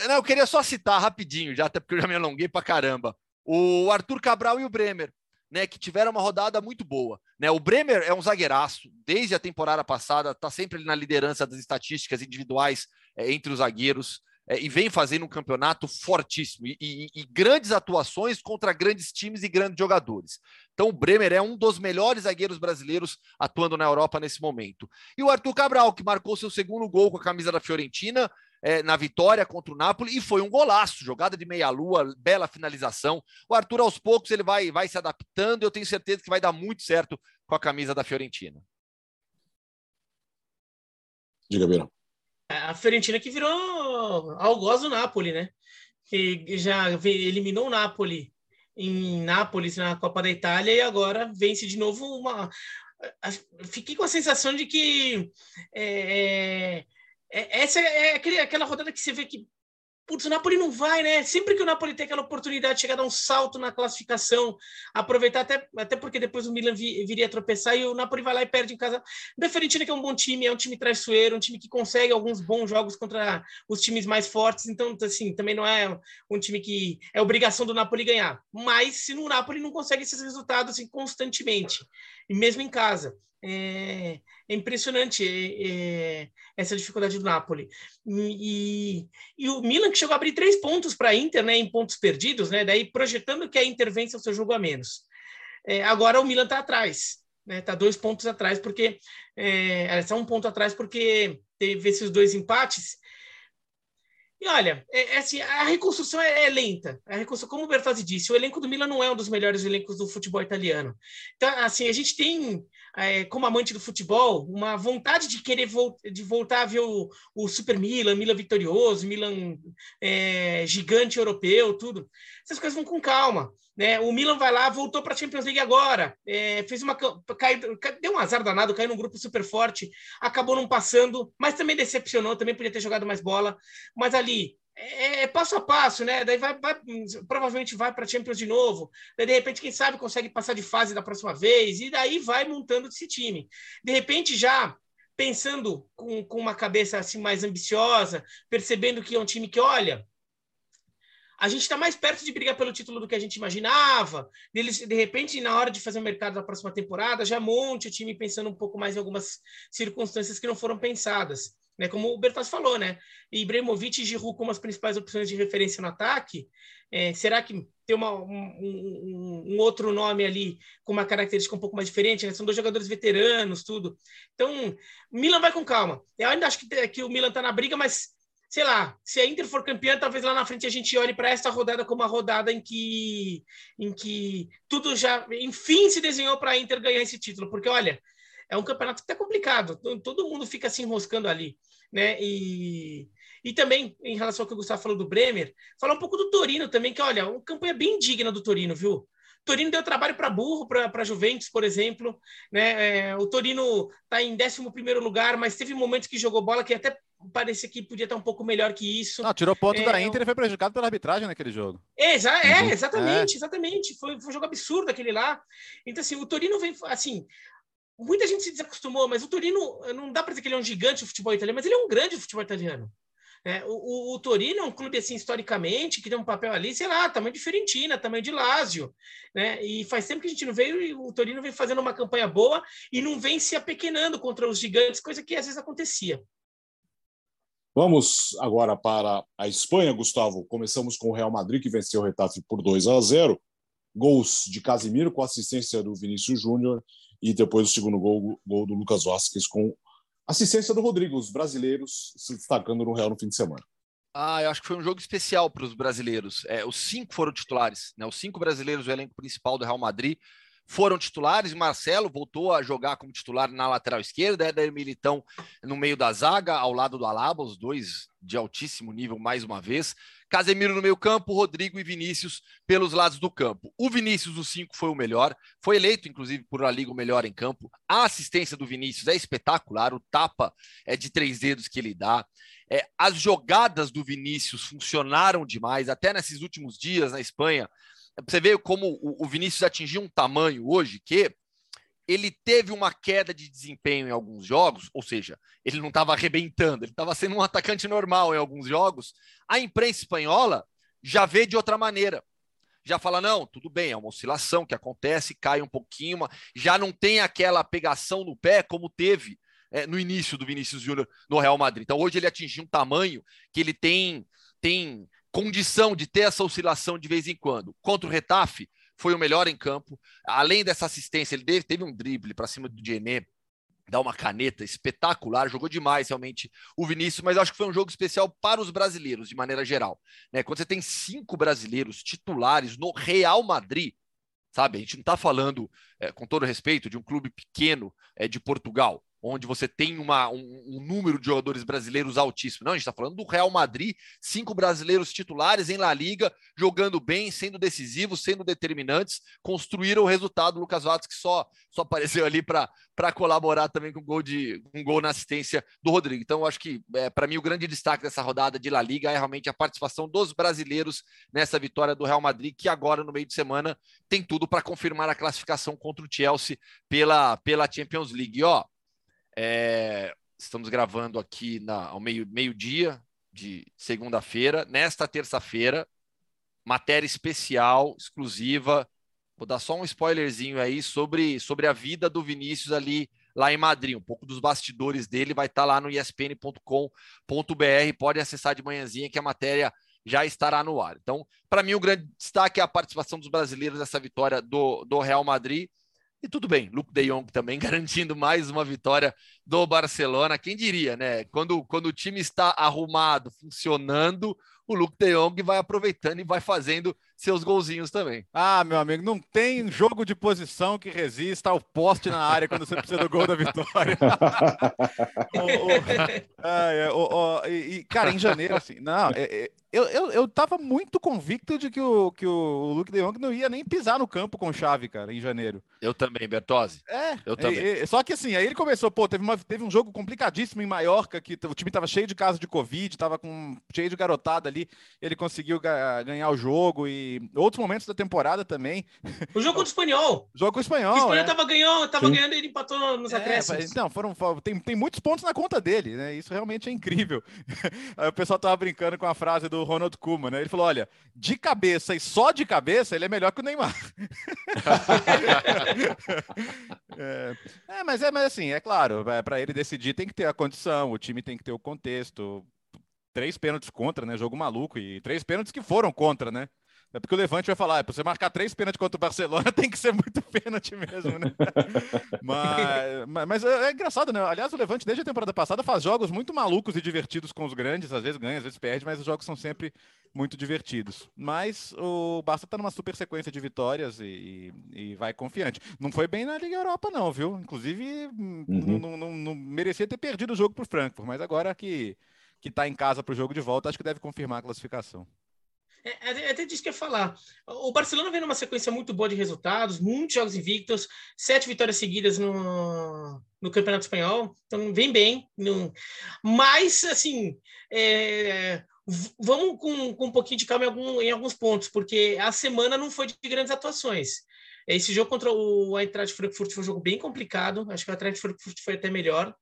Não, eu queria só citar rapidinho, já até porque eu já me alonguei pra caramba. O Arthur Cabral e o Bremer né, que tiveram uma rodada muito boa. Né? O Bremer é um zagueiraço, desde a temporada passada, está sempre na liderança das estatísticas individuais é, entre os zagueiros. É, e vem fazendo um campeonato fortíssimo e, e, e, grandes atuações contra grandes times e grandes jogadores. Então, o Bremer é um dos melhores zagueiros brasileiros atuando na Europa nesse momento. E o Arthur Cabral, que marcou seu segundo gol com a camisa da Fiorentina, é, na vitória contra o Napoli e foi um golaço, jogada de meia-lua, bela finalização. O Arthur, aos poucos, ele vai, vai se adaptando e eu tenho certeza que vai dar muito certo com a camisa da Fiorentina. Diga, Beira. É, a Fiorentina que virou algoz do Napoli, né? Que já eliminou o Napoli em Nápoles na Copa da Itália e agora vence de novo uma. Fiquei com a sensação de que é, é, essa é aquele, aquela rodada que você vê que Putz, o Napoli não vai, né? Sempre que o Napoli tem aquela oportunidade de chegar a dar um salto na classificação, aproveitar até, até porque depois o Milan vi, viria a tropeçar e o Napoli vai lá e perde em casa. O Fiorentina que é um bom time, é um time traiçoeiro, um time que consegue alguns bons jogos contra os times mais fortes, então assim, também não é um time que é obrigação do Napoli ganhar. Mas se no Napoli não consegue esses resultados assim, constantemente, e mesmo em casa, é, é impressionante é, é, essa dificuldade do Napoli. E, e, o Milan que chegou a abrir três pontos para a Inter, né, em pontos perdidos, né, daí projetando que a Inter vence o seu jogo a menos. É, agora o Milan está atrás, né, está dois pontos atrás, porque é, está um ponto atrás porque teve esses dois empates e olha, é, é assim, a reconstrução é, é, lenta. A reconstrução, como o Bertazzi disse, o elenco do Milan não é um dos melhores elencos do futebol italiano. Então, assim, a gente tem, é, como amante do futebol, uma vontade de querer de voltar a ver o, o Super Milan, Milan vitorioso, Milan é, gigante europeu, tudo. Essas coisas vão com calma. Né? O Milan vai lá, voltou para a Champions League agora, é, fez uma caiu, deu um azar danado, caiu num grupo super forte, acabou não passando, mas também decepcionou, também podia ter jogado mais bola. Mas ali é, é passo a passo, né? Daí vai, vai provavelmente vai para a Champions de novo. Daí, de repente, quem sabe consegue passar de fase da próxima vez, e daí vai montando esse time. De repente, já pensando com, com uma cabeça assim mais ambiciosa, percebendo que é um time que, olha, a gente está mais perto de brigar pelo título do que a gente imaginava. Eles, de repente, na hora de fazer o mercado da próxima temporada, já monte o time pensando um pouco mais em algumas circunstâncias que não foram pensadas. Né? Como o Bertas falou, né? Ibrahimovic e Giroud como as principais opções de referência no ataque. É, será que tem uma, um, um, um, outro nome ali com uma característica um pouco mais diferente? Né? São dois jogadores veteranos, tudo. Então, Milan vai com calma. Eu ainda acho que, que o Milan está na briga, mas sei lá, se a Inter for campeã, talvez lá na frente a gente olhe para esta rodada como uma rodada em que, em que tudo já, enfim, se desenhou para a Inter ganhar esse título, porque olha, é um campeonato que está complicado, todo mundo fica se enroscando ali, né? E, e também, em relação ao que o Gustavo falou do Bremer, falar um pouco do Torino também, que olha, uma campanha bem digna do Torino, viu? Torino deu trabalho para burro, para Juventus, por exemplo. Né? É, o Torino está em 11 lugar, mas teve momentos que jogou bola que até parecia que podia estar um pouco melhor que isso. Não, tirou ponto é, da Inter e foi prejudicado pela arbitragem naquele jogo. É, já, é uhum. exatamente, é. exatamente. Foi, foi um jogo absurdo aquele lá. Então, assim, o Torino vem, assim, muita gente se desacostumou, mas o Torino, não dá para dizer que ele é um gigante do futebol italiano, mas ele é um grande futebol italiano. É, o, o, o, Torino é um clube, assim, historicamente, que tem um papel ali, sei lá, tamanho de Fiorentina, tamanho de Lazio, né? E faz tempo que a gente não veio e o Torino vem fazendo uma campanha boa e não vem se apequenando contra os gigantes, coisa que às vezes acontecia. Vamos agora para a Espanha, Gustavo. Começamos com o Real Madrid, que venceu o Retafe por 2 a 0. Gols de Casimiro com assistência do Vinícius Júnior e depois o segundo gol, gol do Lucas Vasquez com Assistência do Rodrigo, os brasileiros se destacando no Real no fim de semana. Ah, eu acho que foi um jogo especial para os brasileiros. É, os cinco foram titulares, né? Os cinco brasileiros do elenco principal do Real Madrid foram titulares. Marcelo voltou a jogar como titular na lateral esquerda, Éder Militão no meio da zaga, ao lado do Alaba, os dois de altíssimo nível mais uma vez. Casemiro no meio campo, Rodrigo e Vinícius pelos lados do campo. O Vinícius, dos cinco, foi o melhor. Foi eleito, inclusive, por La Liga o melhor em campo. A assistência do Vinícius é espetacular. O tapa é de três dedos que ele dá. É, as jogadas do Vinícius funcionaram demais. Até nesses últimos dias na Espanha, você vê como o, Vinícius atingiu um tamanho hoje que ele teve uma queda de desempenho em alguns jogos, ou seja, ele não estava arrebentando, ele estava sendo um atacante normal em alguns jogos. A imprensa espanhola já vê de outra maneira. Já fala, não, tudo bem, é uma oscilação que acontece, cai um pouquinho, já não tem aquela pegação no pé como teve é, no início do Vinícius Júnior no Real Madrid. Então hoje ele atingiu um tamanho que ele tem, tem condição de ter essa oscilação de vez em quando. Contra o Retafe, foi o melhor em campo. Além dessa assistência, ele teve um drible para cima do Dienê, dá uma caneta espetacular, jogou demais realmente o Vinícius, mas acho que foi um jogo especial para os brasileiros, de maneira geral. Né? Quando você tem cinco brasileiros titulares no Real Madrid, sabe? A gente não está falando, é, com todo respeito, de um clube pequeno é, de Portugal onde você tem uma, um, um, número de jogadores brasileiros altíssimo. Não, a gente está falando do Real Madrid, cinco brasileiros titulares em La Liga, jogando bem, sendo decisivos, sendo determinantes, construíram o resultado. Lucas Vatos que só, só apareceu ali para colaborar também com gol, de, um gol na assistência do Rodrigo. Então, eu acho que, é, para mim, o grande destaque dessa rodada de La Liga é realmente a participação dos brasileiros nessa vitória do Real Madrid, que agora, no meio de semana, tem tudo para confirmar a classificação contra o Chelsea pela, pela Champions League. E, ó, é, estamos gravando aqui na, ao meio-dia meio de segunda-feira. Nesta terça-feira, matéria especial, exclusiva. Vou dar só um spoilerzinho aí sobre, sobre a vida do Vinícius ali lá em Madrid. Um pouco dos bastidores dele vai estar lá no espn.com.br. Pode acessar de manhãzinha que a matéria já estará no ar. Então, para mim, o grande destaque é a participação dos brasileiros nessa vitória do, do Real Madrid. E tudo bem, Luke de Jong também garantindo mais uma vitória do Barcelona. Quem diria, né? Quando, quando o time está arrumado, funcionando, o Luke de Jong vai aproveitando e vai fazendo seus golzinhos também. Ah, meu amigo, não tem jogo de posição que resista ao poste na área quando você precisa do gol da vitória. oh, oh, é, oh, e, cara, em janeiro, assim, não, é, é, eu, eu, eu tava muito convicto de que o, que o Luke de Jong não ia nem pisar no campo com chave, cara, em janeiro. Eu também, Bertozzi. É, eu também. E, e, só que assim, aí ele começou, pô, teve, uma, teve um jogo complicadíssimo em Maiorca, que o time tava cheio de casos de Covid, tava com, cheio de garotada ali, ele conseguiu ganhar o jogo e outros momentos da temporada também. O jogo contra o Espanhol. O jogo com o Espanhol. O Espanhol é. tava, ganhando, tava ganhando e ele empatou nos é, acréscimos. Não, foram, tem, tem muitos pontos na conta dele, né? Isso realmente é incrível. Aí o pessoal tava brincando com a frase do Ronald Koeman, né? Ele falou: olha, de cabeça e só de cabeça, ele é melhor que o Neymar. é, é, mas é, mas assim, é claro, é, para ele decidir tem que ter a condição, o time tem que ter o contexto. Três pênaltis contra, né? Jogo maluco. E três pênaltis que foram contra, né? É porque o Levante vai falar, é, para você marcar três pênaltis contra o Barcelona, tem que ser muito pênalti mesmo, né? mas, mas, é, é, engraçado, né? Aliás, o Levante, desde a temporada passada, faz jogos muito malucos e divertidos com os grandes. Às vezes ganha, às vezes perde, mas os jogos são sempre muito divertidos. Mas o Barça tá numa super sequência de vitórias e, e vai confiante. Não foi bem na Liga Europa, não, viu? Inclusive, uhum. não, merecia ter perdido o jogo pro Frankfurt, mas agora que, que tá em casa pro jogo de volta, acho que deve confirmar a classificação. É, é, até disse que ia falar. O Barcelona vem numa sequência muito boa de resultados, muitos jogos invictos, sete vitórias seguidas no, no Campeonato Espanhol, então vem bem. Mas, assim, é, vamos com, com, um pouquinho de calma em, algum, em, alguns pontos, porque a semana não foi de grandes atuações. Esse jogo contra o Eintracht Frankfurt foi um jogo bem complicado, acho que o Eintracht Frankfurt foi até melhor.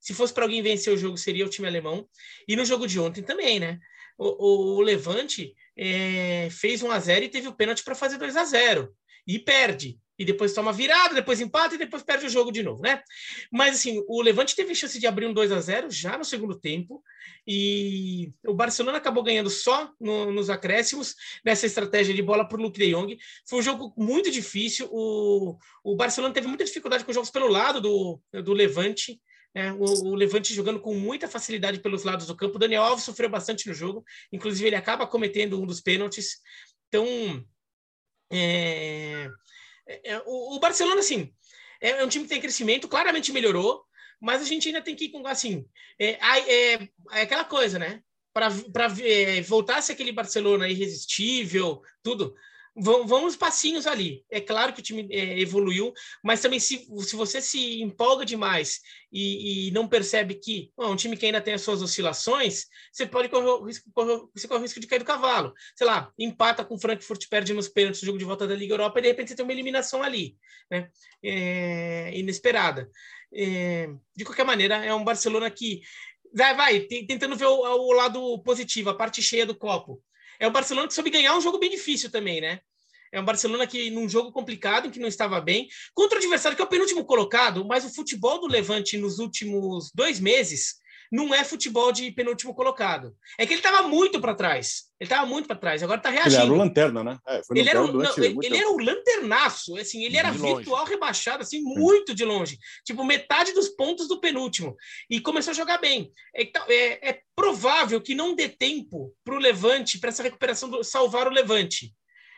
se fosse para alguém vencer o jogo, seria o time alemão. E no jogo de ontem também, né? O, o Levante é, fez 1 a 0 e teve o pênalti para fazer 2 a 0 e perde. E depois toma virada, depois empata e depois perde o jogo de novo, né? Mas assim, o Levante teve chance de abrir um 2 a 0 já no segundo tempo e o Barcelona acabou ganhando só no, nos acréscimos nessa estratégia de bola para o Luke de Jong. Foi um jogo muito difícil. O, o Barcelona teve muita dificuldade com os jogos pelo lado do, do Levante É, o, o, Levante jogando com muita facilidade pelos lados do campo. O Daniel Alves sofreu bastante no jogo, inclusive ele acaba cometendo um dos pênaltis. Então, é, é, é o, o, Barcelona, assim, é, é, um time que tem crescimento, claramente melhorou, mas a gente ainda tem que ir com, assim, é, aquela coisa, né? Para voltar a ser aquele Barcelona irresistível, tudo, vamos passinhos ali. É claro que o time é, evoluiu, mas também se, se você se empolga demais e, e não percebe que bom, um time que ainda tem as suas oscilações, você pode correr o risco, correr, você corre o risco de cair do cavalo. Sei lá, empata com o Frankfurt, perde nos pênaltis no jogo de volta da Liga Europa e de repente você tem uma eliminação ali, né? É, inesperada. É, de qualquer maneira, é um Barcelona que vai, vai tentando ver o, o lado positivo, a parte cheia do copo é o Barcelona que soube ganhar um jogo bem difícil também, né? É um Barcelona que, num jogo complicado, que não estava bem, contra o adversário que é o penúltimo colocado, mas o futebol do Levante nos últimos dois meses não é futebol de penúltimo colocado. É que ele estava muito para trás. Ele estava muito para trás, agora está reagindo. Ele era o lanterna, né? É, ele, era o, não, ele, ele, era o lanternaço, assim, ele era virtual rebaixado, assim, muito de longe. Tipo, metade dos pontos do penúltimo. E começou a jogar bem. É, é, é provável que não dê tempo para o Levante, para essa recuperação, do, salvar o Levante.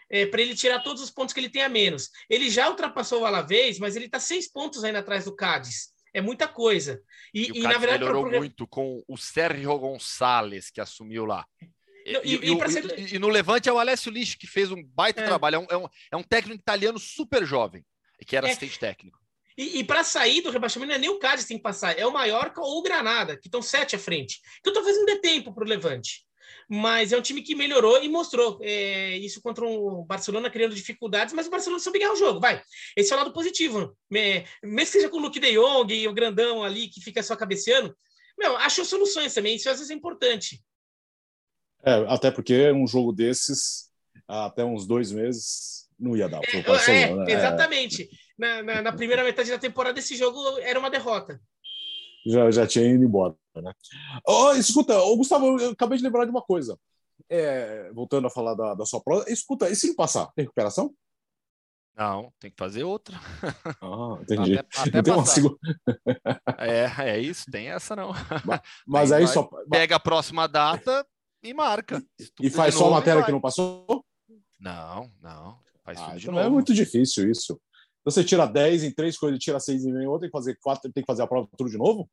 É, para ele tirar todos os pontos que ele tem a menos. Ele já ultrapassou o Alavés, mas ele está seis pontos ainda atrás do Cádiz é muita coisa. E, e, e na verdade melhorou muito com o Sérgio Gonçalves que assumiu lá. E, e, ser... e, no Levante é o Alessio Lix que fez um baita é. trabalho. É um, é um, é, um, técnico italiano super jovem, que era é. assistente técnico. E, para sair do rebaixamento, não é nem o Cádiz que tem que passar, é o Mallorca ou o Granada, que estão sete à frente. Então talvez não dê tempo para o Levante mas é um time que melhorou e mostrou é, isso contra o Barcelona criando dificuldades, mas o Barcelona soube ganhar o jogo, vai. Esse é o lado positivo. É, mesmo que seja com o Luke de Jong e o grandão ali que fica só cabeceando, meu, achou soluções também, isso às vezes é importante. É, até porque um jogo desses, até uns dois meses, não ia dar é. É, né? exatamente. Na, na, na primeira metade da temporada, esse jogo era uma derrota já, já tinha ido embora. Né? Oh, escuta, oh, Gustavo, eu acabei de lembrar de uma coisa. É, voltando a falar da, da sua prova, escuta, e se não passar, tem recuperação? Não, tem que fazer outra. Ah, entendi. Até, até é, é isso, tem essa não. Mas, mas aí, aí só. Pega a próxima data e marca. E faz só a matéria que não passou? Não, não. Faz ah, então não é muito difícil isso. Você tira 10 em três coisas, tira 6 em outra, tem que fazer quatro, tem que fazer a prova tudo de novo?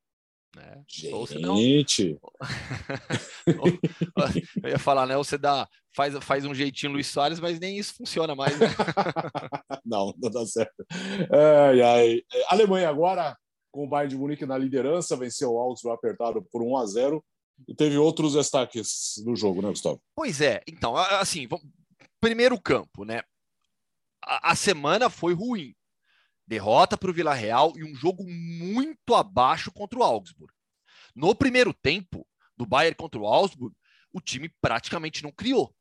É. Gente. eu ia falar, né? Você dá, faz, faz um jeitinho Luiz Soares, mas nem isso funciona mais. Né? não, não dá certo. Ai, ai. Alemanha agora, com o Bayern de Munique na liderança, venceu o Augsburg apertado por 1 a 0 e teve outros destaques no jogo, né, Gustavo? Pois é. Então, assim, primeiro campo, né? a semana foi ruim derrota para o Vila Real e um jogo muito abaixo contra o Augsburg. No primeiro tempo do Bayern contra o Augsburg, o time praticamente não criou.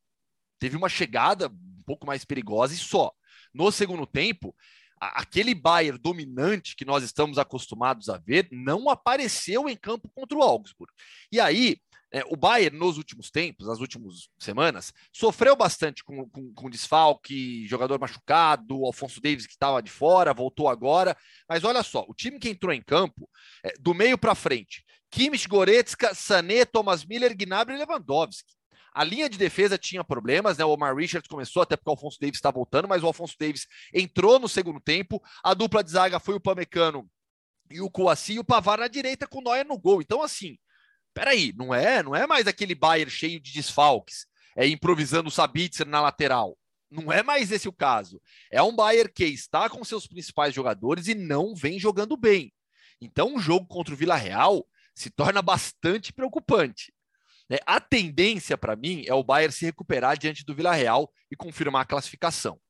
Teve uma chegada um pouco mais perigosa e só. No segundo tempo, aquele Bayern dominante que nós estamos acostumados a ver não apareceu em campo contra o Augsburg. E aí, é, o Bayern, nos últimos tempos, nas últimas semanas, sofreu bastante com, com, com desfalque, jogador machucado, o Alfonso Davis que estava de fora, voltou agora. Mas olha só, o time que entrou em campo, é, do meio para frente, Kimmich, Goretzka, Sané, Thomas Miller, Gnabry e Lewandowski. A linha de defesa tinha problemas, né? O Omar Richards começou até porque o Alfonso Davis está voltando, mas o Alfonso Davis entrou no segundo tempo. A dupla de zaga foi o Pamecano e o Kouassi e o Pavar na direita com o Neuer no gol. Então, assim, peraí, não é, não é mais aquele Bayern cheio de desfalques, é improvisando o Sabitzer na lateral. Não é mais esse o caso. É um Bayern que está com seus principais jogadores e não vem jogando bem. Então, um jogo contra o Vila Real se torna bastante preocupante. É, a tendência para mim é o Bayern se recuperar diante do Vila Real e confirmar a classificação.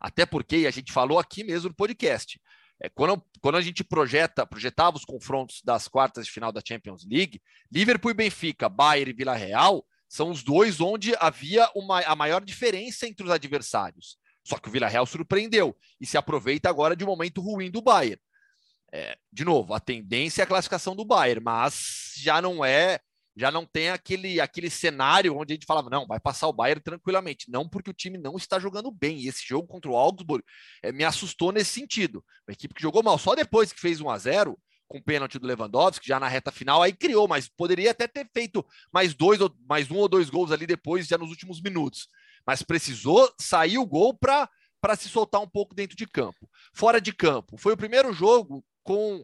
Até porque a gente falou aqui mesmo no podcast. É, quando, quando a gente projeta, projetava os confrontos das quartas de final da Champions League, Liverpool e Benfica, Bayern e Vila Real são os dois onde havia uma, a maior diferença entre os adversários. Só que o Vila Real surpreendeu e se aproveita agora de um momento ruim do Bayern. É, de novo, a tendência é a classificação do Bayern, mas já não é já não tem aquele, aquele cenário onde a gente falava, não, vai passar o Bayern tranquilamente. Não porque o time não está jogando bem. E esse jogo contra o Augsburg é, me assustou nesse sentido. A equipe que jogou mal só depois que fez 1 a 0 com o pênalti do Lewandowski, já na reta final, aí criou, mas poderia até ter feito mais dois, mais um ou dois gols ali depois, já nos últimos minutos. Mas precisou sair o gol para se soltar um pouco dentro de campo. Fora de campo, foi o primeiro jogo com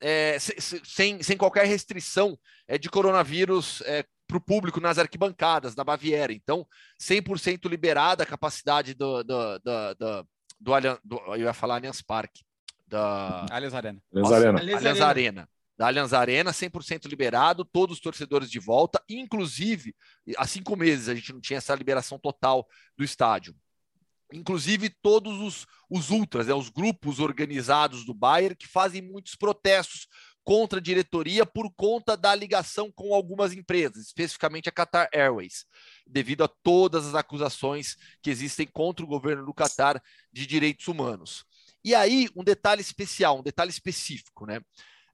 é, sem, sem qualquer restrição é, de coronavírus é, para o público nas arquibancadas da Baviera. Então, 100% liberada a capacidade do, do, do, do, do, do, eu ia falar Allianz Parque, da Allianz Arena. Allianz Arena. Allianz Arena. Da Allianz Arena, 100% liberado, todos os torcedores de volta, inclusive, há cinco meses a gente não tinha essa liberação total do estádio inclusive todos os, os ultras, né, os grupos organizados do Bayern, que fazem muitos protestos contra a diretoria por conta da ligação com algumas empresas, especificamente a Qatar Airways, devido a todas as acusações que existem contra o governo do Qatar de direitos humanos. E aí, um detalhe especial, um detalhe específico, né?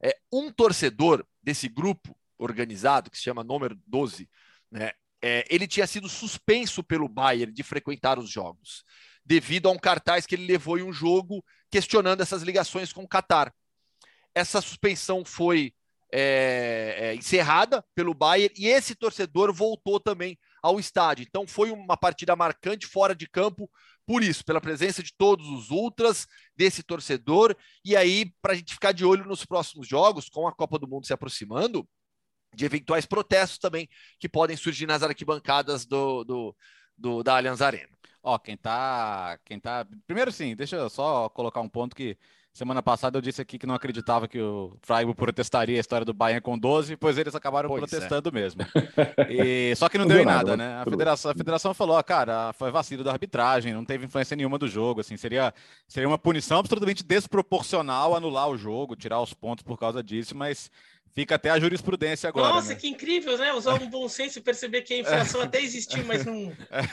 É, um torcedor desse grupo organizado, que se chama número 12, né? É, ele tinha sido suspenso pelo Bayern de frequentar os jogos devido a um cartaz que ele levou em um jogo questionando essas ligações com o Qatar. Essa suspensão foi é, é, encerrada pelo Bayern e esse torcedor voltou também ao estádio. Então foi uma partida marcante fora de campo por isso, pela presença de todos os ultras desse torcedor. E aí, para a gente ficar de olho nos próximos jogos, com a Copa do Mundo se aproximando, de eventuais protestos também que podem surgir nas arquibancadas do, do, do da Allianz Arena. Ó, quem tá, quem tá. Primeiro, sim, deixa eu só colocar um ponto que semana passada eu disse aqui que não acreditava que o Freiburg protestaria a história do Bayern com 12, pois eles acabaram pois é. protestando é. mesmo. E, só que não, não deu em nada, nada, né? A federação, a federação falou, ah, cara, foi vacilo da arbitragem, não teve influência nenhuma do jogo, assim, seria, seria uma punição absolutamente desproporcional anular o jogo, tirar os pontos por causa disso, mas Fica até a jurisprudência agora. Nossa, né? que incrível, né? Usar um bom senso e perceber que a inflação até existiu, mas não.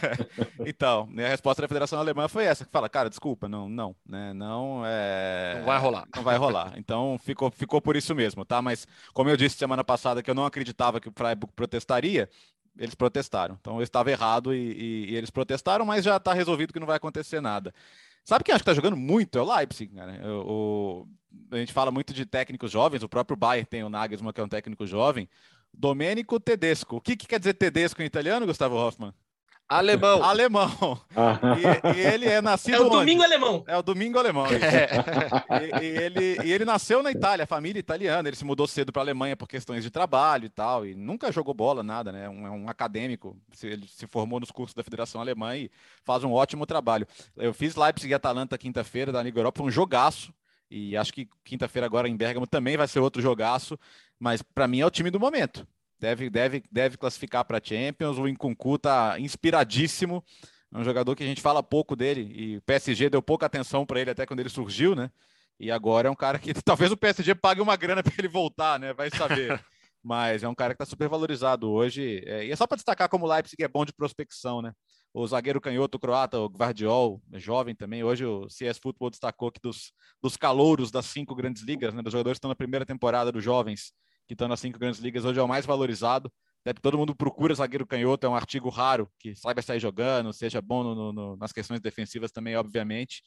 então, a resposta da Federação Alemã foi essa: que fala, cara, desculpa, não, não, né? Não é. Não vai rolar. Não vai rolar. Então ficou, ficou por isso mesmo, tá? Mas, como eu disse semana passada que eu não acreditava que o Freiburg protestaria, eles protestaram. Então eu estava errado e, e, e eles protestaram, mas já está resolvido que não vai acontecer nada. Sabe quem acho que está jogando muito? É o Leipzig, cara. O, a gente fala muito de técnicos jovens, o próprio Bayern tem o Nagelsmann, que é um técnico jovem. Domênico Tedesco. O que, que quer dizer Tedesco em italiano, Gustavo Hoffman? Alemão. Alemão. E, e, ele é nascido. É o domingo onde? alemão. É o domingo alemão. É. E, e, ele, e ele nasceu na Itália, família italiana. Ele se mudou cedo para a Alemanha por questões de trabalho e tal. E nunca jogou bola, nada, né? Um, é um acadêmico. Ele se formou nos cursos da Federação Alemã e faz um ótimo trabalho. Eu fiz Leipzig e Atalanta quinta-feira da Liga Europa, foi um jogaço. E acho que quinta-feira agora em Bergamo também vai ser outro jogaço. Mas para mim é o time do momento deve, deve, deve classificar para Champions. O Incuncu tá inspiradíssimo. É um jogador que a gente fala pouco dele e o PSG deu pouca atenção para ele até quando ele surgiu, né? E agora é um cara que talvez o PSG pague uma grana para ele voltar, né? Vai saber. Mas é um cara que está super valorizado hoje. É, e é só para destacar como o Leipzig é bom de prospecção, né? O zagueiro canhoto croata, o Guardiol, é jovem também. Hoje o CS Football destacou que dos, dos calouros das cinco grandes ligas, né? Dos jogadores que estão na primeira temporada dos jovens, que estão nas cinco grandes ligas, hoje é o mais valorizado. Até todo mundo procura zagueiro canhoto, é um artigo raro, que saiba sair jogando, seja bom no, no, nas questões defensivas também, obviamente.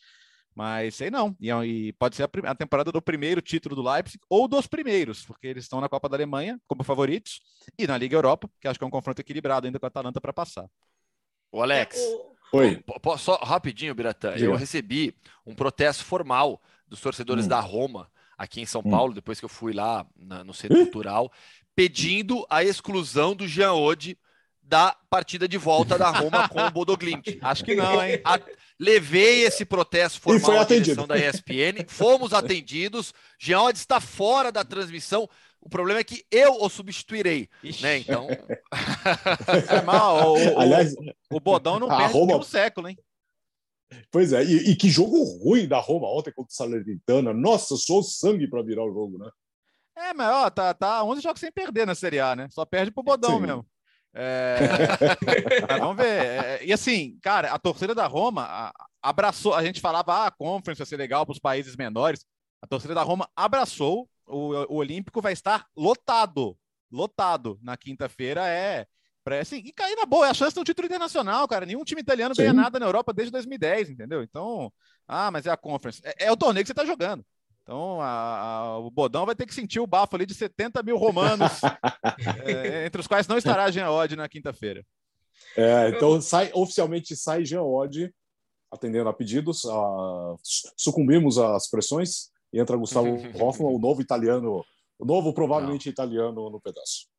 Mas sei não. E, é e pode ser a, a, temporada do primeiro título do Leipzig ou dos primeiros, porque eles estão na Copa da Alemanha como favoritos e na Liga Europa, que acho que é um confronto equilibrado ainda com a Atalanta para passar. O Alex. Oi. Só rapidinho, Biratã. Eu recebi um protesto formal dos torcedores hum. da Roma aqui em São hum. Paulo, depois que eu fui lá na, no Centro Cultural, pedindo a exclusão do Jean Ode da partida de volta da Roma com o Bodoglint. Acho que não, hein? A, levei esse protesto formal à direção da ESPN, fomos atendidos. Jean Ode está fora da transmissão. O problema é que eu o substituirei, Ixi. né? Então. é mal. O, Aliás, o, o Bodão não perde Roma... um século, hein? Pois é, e, e, que jogo ruim da Roma ontem contra o Salernitana. Nossa, sou sangue para virar o jogo, né? É, mas ó, tá, tá 11 jogos sem perder na Série A, né? Só perde pro Bodão Sim. mesmo. É... vamos ver. É, e assim, cara, a torcida da Roma abraçou. A gente falava, ah, a Conference vai ser legal para os países menores. A torcida da Roma abraçou. O, o Olímpico vai estar lotado. Lotado na quinta-feira. É Assim, e cair na boa, é a chance de um título internacional, cara. Nenhum time italiano Sim. ganha nada na Europa desde 2010, entendeu? Então, ah, mas é a Conference. É, é o torneio que você está jogando. Então, a, a, o Bodão vai ter que sentir o bafo ali de 70 mil romanos, é, entre os quais não estará Jean Odd na quinta-feira. É, então, sai, oficialmente sai Jean Odd, atendendo a pedidos, a, sucumbimos às pressões, e entra Gustavo Hoffmann, o novo italiano, o novo provavelmente não. italiano no pedaço.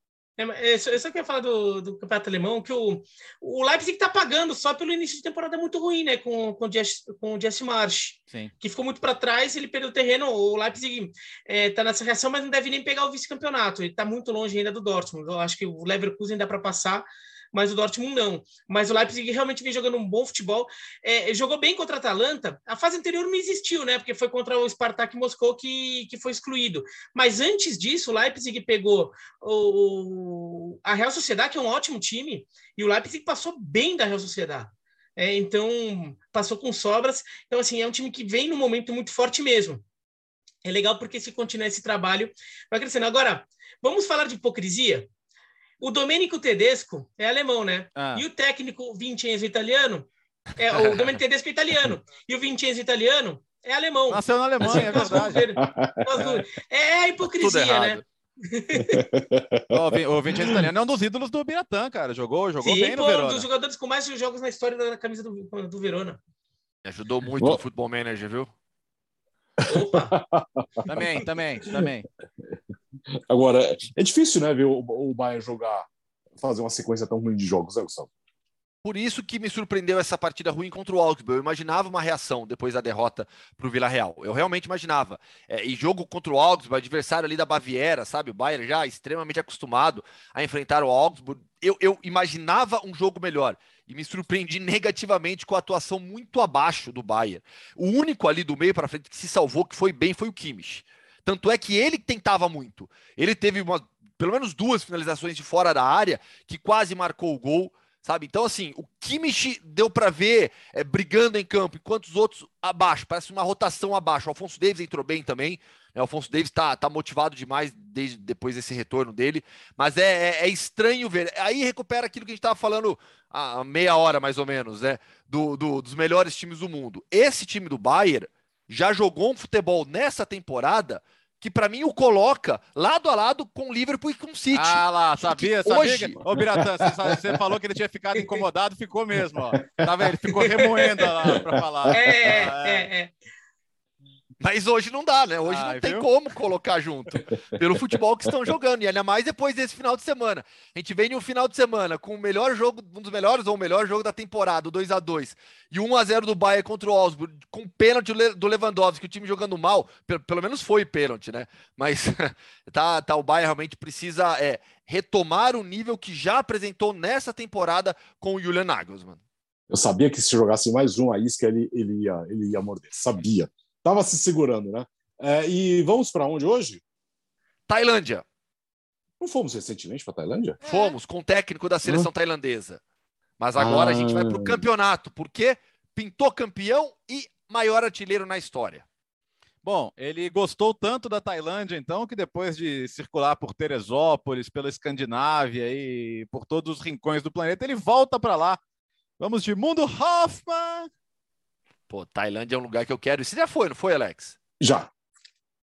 É, eu só queria falar do, do campeonato alemão, que o, o Leipzig está pagando só pelo início de temporada muito ruim, né? Com, com, o, Jess, com o Jesse March, Sim. que ficou muito para trás, ele perdeu o terreno. O Leipzig está é, tá nessa reação, mas não deve nem pegar o vice-campeonato. Ele está muito longe ainda do Dortmund. Eu acho que o Leverkusen dá para passar, mas o Dortmund não. Mas o Leipzig realmente vem jogando um bom futebol. É, jogou bem contra a Atalanta. A fase anterior não existiu, né? Porque foi contra o Spartak Moscou que, que foi excluído. Mas antes disso, o Leipzig pegou o, a Real Sociedade, que é um ótimo time, e o Leipzig passou bem da Real Sociedade. É, então, passou com sobras. Então, assim, é um time que vem num momento muito forte mesmo. É legal porque se continuar esse trabalho, vai crescendo. Agora, vamos falar de hipocrisia? O Domenico Tedesco é alemão, né? Ah. E o técnico Vincenzo italiano, é, o Domenico Tedesco é italiano, e o Vincenzo italiano é alemão. Nasceu na Alemanha, é verdade. É, é a hipocrisia, né? o Vincenzo Italiano é um dos ídolos do Biratã, cara. Jogou, jogou Sim, bem pô, no Verona. um dos jogadores com mais jogos na história da camisa do, do Verona. Me ajudou muito oh. no Futebol Manager, viu? Opa! também, também, também. Agora, é difícil, né, ver o, o Bayern jogar, fazer uma sequência tão ruim de jogos, né, Gustavo? Por isso que me surpreendeu essa partida ruim contra o Augsburg. Eu imaginava uma reação depois da derrota para o Vila Real. Eu realmente imaginava. É, e jogo contra o Augsburg, adversário ali da Baviera, sabe? O Bayern já extremamente acostumado a enfrentar o Augsburg. Eu, eu imaginava um jogo melhor e me surpreendi negativamente com a atuação muito abaixo do Bayern. O único ali do meio para frente que se salvou, que foi bem, foi o Kimmich. Tanto é que ele tentava muito. Ele teve uma, pelo menos duas finalizações de fora da área que quase marcou o gol sabe? Então, assim, o Kimmich deu para ver é, brigando em campo, enquanto os outros abaixo, parece uma rotação abaixo. O Alfonso Davis entrou bem também, né? o Alfonso Davis tá, tá motivado demais desde depois desse retorno dele, mas é, é, é estranho ver. Aí recupera aquilo que a gente estava falando há meia hora, mais ou menos, né? Do, do, dos melhores times do mundo. Esse time do Bayern já jogou um futebol nessa temporada que para mim o coloca lado a lado com o Liverpool e com o City. Ah lá, sabia, sabia. Hoje... Que... Ô, Biratã, você, você, falou que ele tinha ficado incomodado, ficou mesmo, ó. Tá vendo? Ele ficou remoendo lá para falar. É, ah, é, é. Mas hoje não dá, né? Hoje ah, não tem como colocar junto. Pelo futebol que estão jogando. E ainda mais depois desse final de semana. A gente vem em um final de semana com o melhor jogo, um dos melhores ou o melhor jogo da temporada, o 2 a 2 E 1 a 0 do Bayern contra o Augsburg, com pênalti do Lewandowski, o time jogando mal. Pelo, pelo menos foi pênalti, né? Mas tá, tá, o Bayern realmente precisa é, retomar o nível que já apresentou nessa temporada com o Julian Nagelsmann. Eu sabia que se jogasse mais um a isca, ele, ele, ia, ele ia morder. Sabia. Tava se segurando, né? É, e vamos para onde hoje? Tailândia. Não fomos recentemente para Tailândia? É. Fomos, com o técnico da seleção ah. tailandesa. Mas agora ah. a gente vai para o campeonato, porque pintou campeão e maior artilheiro na história. Bom, ele gostou tanto da Tailândia, então, que depois de circular por Teresópolis, pela Escandinávia e por todos os rincões do planeta, ele volta para lá. Vamos de Mundo Hoffman Pô, Tailândia é um lugar que eu quero. E você já foi, não foi, Alex? Já.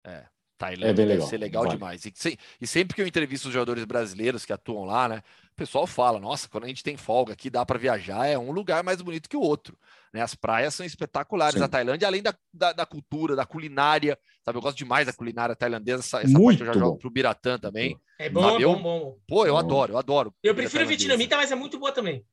É. Tailândia é deve legal. ser legal Vai. demais. E, e, sempre que eu entrevisto os jogadores brasileiros que atuam lá, né? O pessoal fala: nossa, quando a gente tem folga aqui, dá para viajar, é um lugar mais bonito que o outro. Né? As praias são espetaculares. Sim. A Tailândia, além da, da, da, cultura, da culinária, sabe? Eu gosto demais da culinária tailandesa. Essa, essa parte eu já bom. jogo pro Biratã também. É bom, eu, bom, bom. Pô, eu bom. adoro, eu adoro. Eu prefiro vietnamita, mas é muito boa também.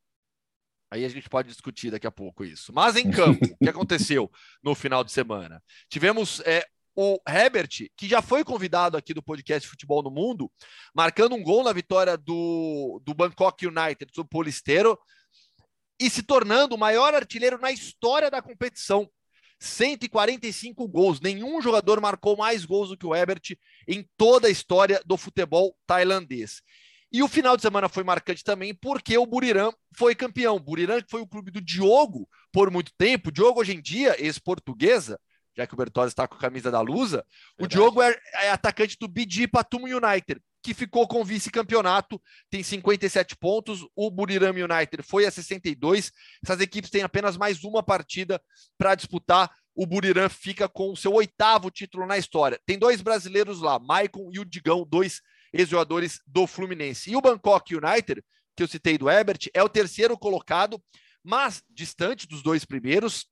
Aí a gente pode discutir daqui a pouco isso. Mas em campo, o que aconteceu no final de semana? Tivemos é, o Herbert, que já foi convidado aqui do podcast Futebol no Mundo, marcando um gol na vitória do, do Bangkok United sobre o Polisteiro e se tornando o maior artilheiro na história da competição. 145 gols. Nenhum jogador marcou mais gols do que o Herbert em toda a história do futebol tailandês. E o final de semana foi marcante também porque o Buriram foi campeão. Buriram foi o clube do Diogo por muito tempo. Diogo, hoje em dia, ex-portuguesa, já que o Bertozzi está com a camisa da Lusa, o Diogo é, é, atacante do BG Patum United, que ficou com vice-campeonato, tem 57 pontos. O Buriram United foi a 62. Essas equipes têm apenas mais uma partida para disputar o Buriram fica com o seu oitavo título na história. Tem dois brasileiros lá, Maicon e o Digão, dois ex-jogadores do Fluminense. E o Bangkok United, que eu citei do Ebert, é o terceiro colocado, mas distante dos dois primeiros,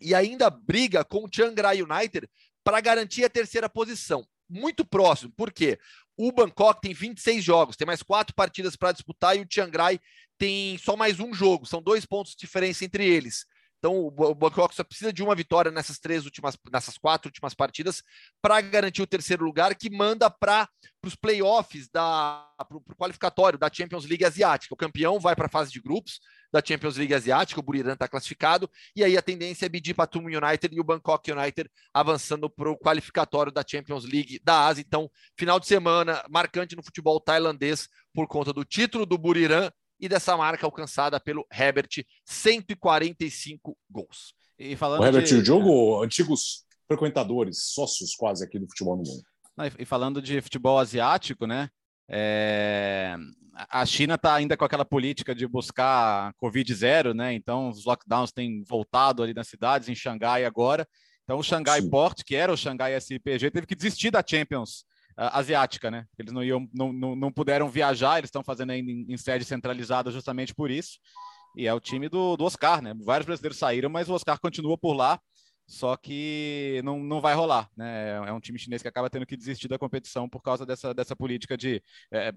e ainda briga com o Chiang Rai United para garantir a terceira posição. Muito próximo, porque o Bangkok tem 26 jogos, tem mais quatro partidas para disputar e o Chiang Rai tem só mais um jogo, são dois pontos de diferença entre eles. Então o Bangkok só precisa de uma vitória nessas três últimas, nessas quatro últimas partidas para garantir o terceiro lugar, que manda para os playoffs da para o qualificatório da Champions League Asiática. O campeão vai para a fase de grupos da Champions League Asiática, o Buriram está classificado, e aí a tendência é Bidi Patum United e o Bangkok United avançando para o qualificatório da Champions League da Ásia. Então, final de semana marcante no futebol tailandês por conta do título do Buriram e dessa marca alcançada pelo Herbert, 145 gols. E falando o Herbert de... e o Diogo, antigos frequentadores, sócios quase aqui do futebol no mundo. E falando de futebol asiático, né? É... A China está ainda com aquela política de buscar Covid zero, né? Então os lockdowns têm voltado ali nas cidades, em Xangai agora. Então o Xangai Sim. Port, que era o Xangai SPG, teve que desistir da Champions asiática, né? Eles não, iam, não, não, não puderam viajar, eles estão fazendo ainda em, em, sede centralizada justamente por isso. E é o time do, do Oscar, né? Vários brasileiros saíram, mas o Oscar continua por lá, só que não, não vai rolar, né? É um time chinês que acaba tendo que desistir da competição por causa dessa, dessa política de é,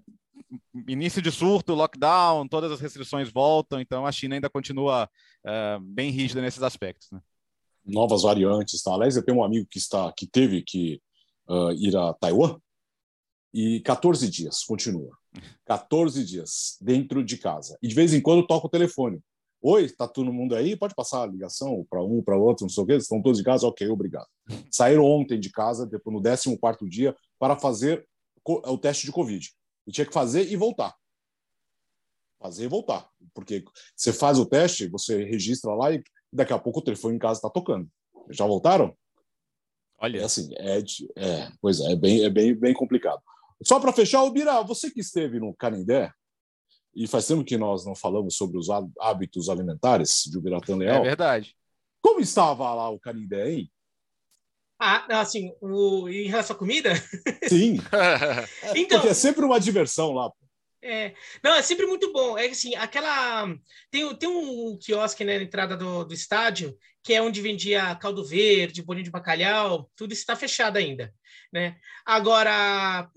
início de surto, lockdown, todas as restrições voltam, então a China ainda continua é, bem rígida nesses aspectos, né? Novas variantes, tá? Aliás, eu tenho um amigo que está que teve que uh, ir a Taiwan e 14 dias, continua. 14 dias dentro de casa. E de vez em quando toca o telefone. Oi, tá todo mundo aí? Pode passar a ligação para um, para outro, não sei o quê? Estão todos de casa? Ok, obrigado. Saíram ontem de casa, depois no 14 dia, para fazer o teste de Covid. E tinha que fazer e voltar. Fazer e voltar. Porque você faz o teste, você registra lá e daqui a pouco o telefone em casa está tocando. Já voltaram? Olha. É assim, é, é, pois é, é bem, é bem, bem complicado. Só para fechar, o Bira, você que esteve no Canindé, e faz tempo que nós não falamos sobre os hábitos alimentares de Ubiratã Leal. É verdade. Como estava lá o Canindé, hein? Ah, assim, o... em relação à comida? Sim. então, Porque é sempre uma diversão lá. É, não, é sempre muito bom. É assim, aquela. Tem, tem um quiosque né, na entrada do, do estádio, que é onde vendia caldo verde, bolinho de bacalhau, tudo está fechado ainda. Né? Agora,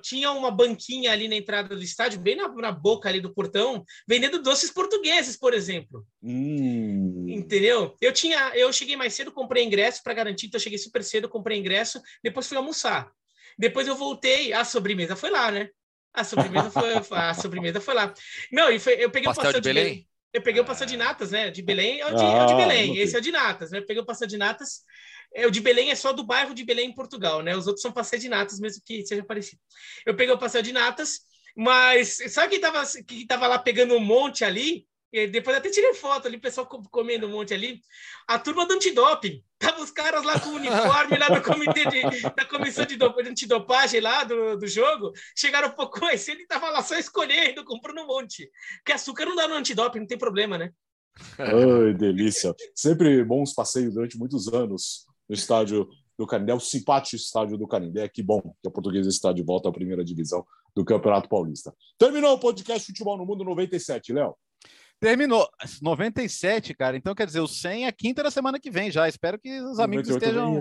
tinha uma banquinha ali na entrada do estádio, bem na, na boca ali do portão, vendendo doces portugueses, por exemplo. Hum. Entendeu? Eu tinha, eu cheguei mais cedo, comprei ingresso para garantir, então eu cheguei super cedo, comprei ingresso, depois fui almoçar. Depois eu voltei, a sobremesa foi lá, né? A sobremesa foi, a sobremesa foi lá. Não, e foi, eu peguei pastel o pastel de Belém. Belém. Eu peguei o pastel de natas, né? De Belém é o de, ah, é o de ah, Belém. Esse é o de natas, né? Eu peguei o pastel de natas. É, o de Belém é só do bairro de Belém, em Portugal, né? Os outros são pastel de natas, mesmo que seja parecido. Eu peguei o pastel de natas, mas sabe quem tava, quem tava lá pegando um monte ali? Depois até tirei foto ali, o pessoal comendo um monte ali. A turma do antidoping. Tava os caras lá com o uniforme lá do comitê de, da comissão de, de antidopagem lá do, do jogo. Chegaram um pouco mais cedo e tava lá só escolhendo, comprando um monte. Porque açúcar não dá no antidoping, não tem problema, né? Ai, delícia. Sempre bons passeios durante muitos anos no estádio do Canindé, o simpático estádio do Canindé. Que bom que a Portuguesa está de volta à primeira divisão do Campeonato Paulista. Terminou o podcast Futebol no Mundo 97, Léo. Terminou. 97, cara. Então, quer dizer, o 100 é quinta da semana que vem já. Espero que os amigos estejam,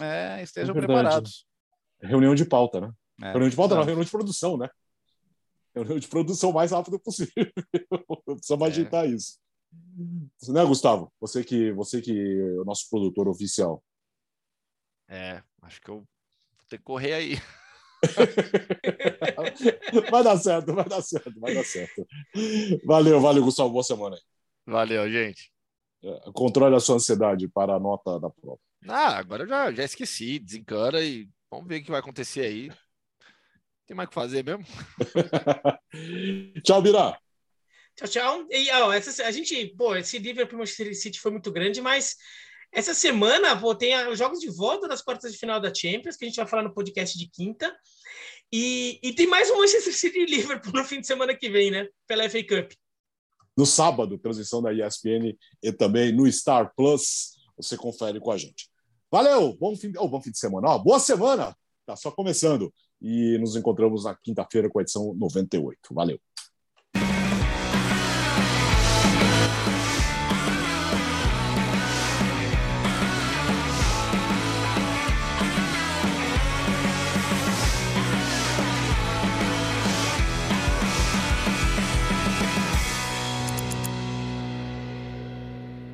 é, estejam é preparados. Reunião de pauta, né? É, reunião de pauta, não, reunião de produção, né? Reunião de produção o mais rápido possível. Precisamos é. agitar isso. Né, Gustavo? Você que, você que é o nosso produtor oficial. É, acho que eu vou ter que correr aí. vai dar certo, vai dar certo, vai dar certo. Valeu, valeu, Gustavo. Boa semana aí. Valeu, gente. É, controle a sua ansiedade para a nota da prova. Ah, agora eu já, já esqueci. Desencana e vamos ver o que vai acontecer aí. Tem mais o que fazer mesmo. tchau, Birá. Tchau, tchau. E, ó, essa, a gente, pô, esse Liverpool Manchester City foi muito grande, mas essa semana vou ter os jogos de volta das quartas de final da Champions, que a gente vai falar no podcast de quinta. E, e tem mais um Manchester City e Liverpool no fim de semana que vem, né? Pela FA Cup. No sábado, transmissão da ESPN e também no Star Plus. você confere com a gente. Valeu! Bom fim, oh, bom fim de semana. Oh, boa semana! Tá só começando. E nos encontramos na quinta-feira com a edição 98. Valeu!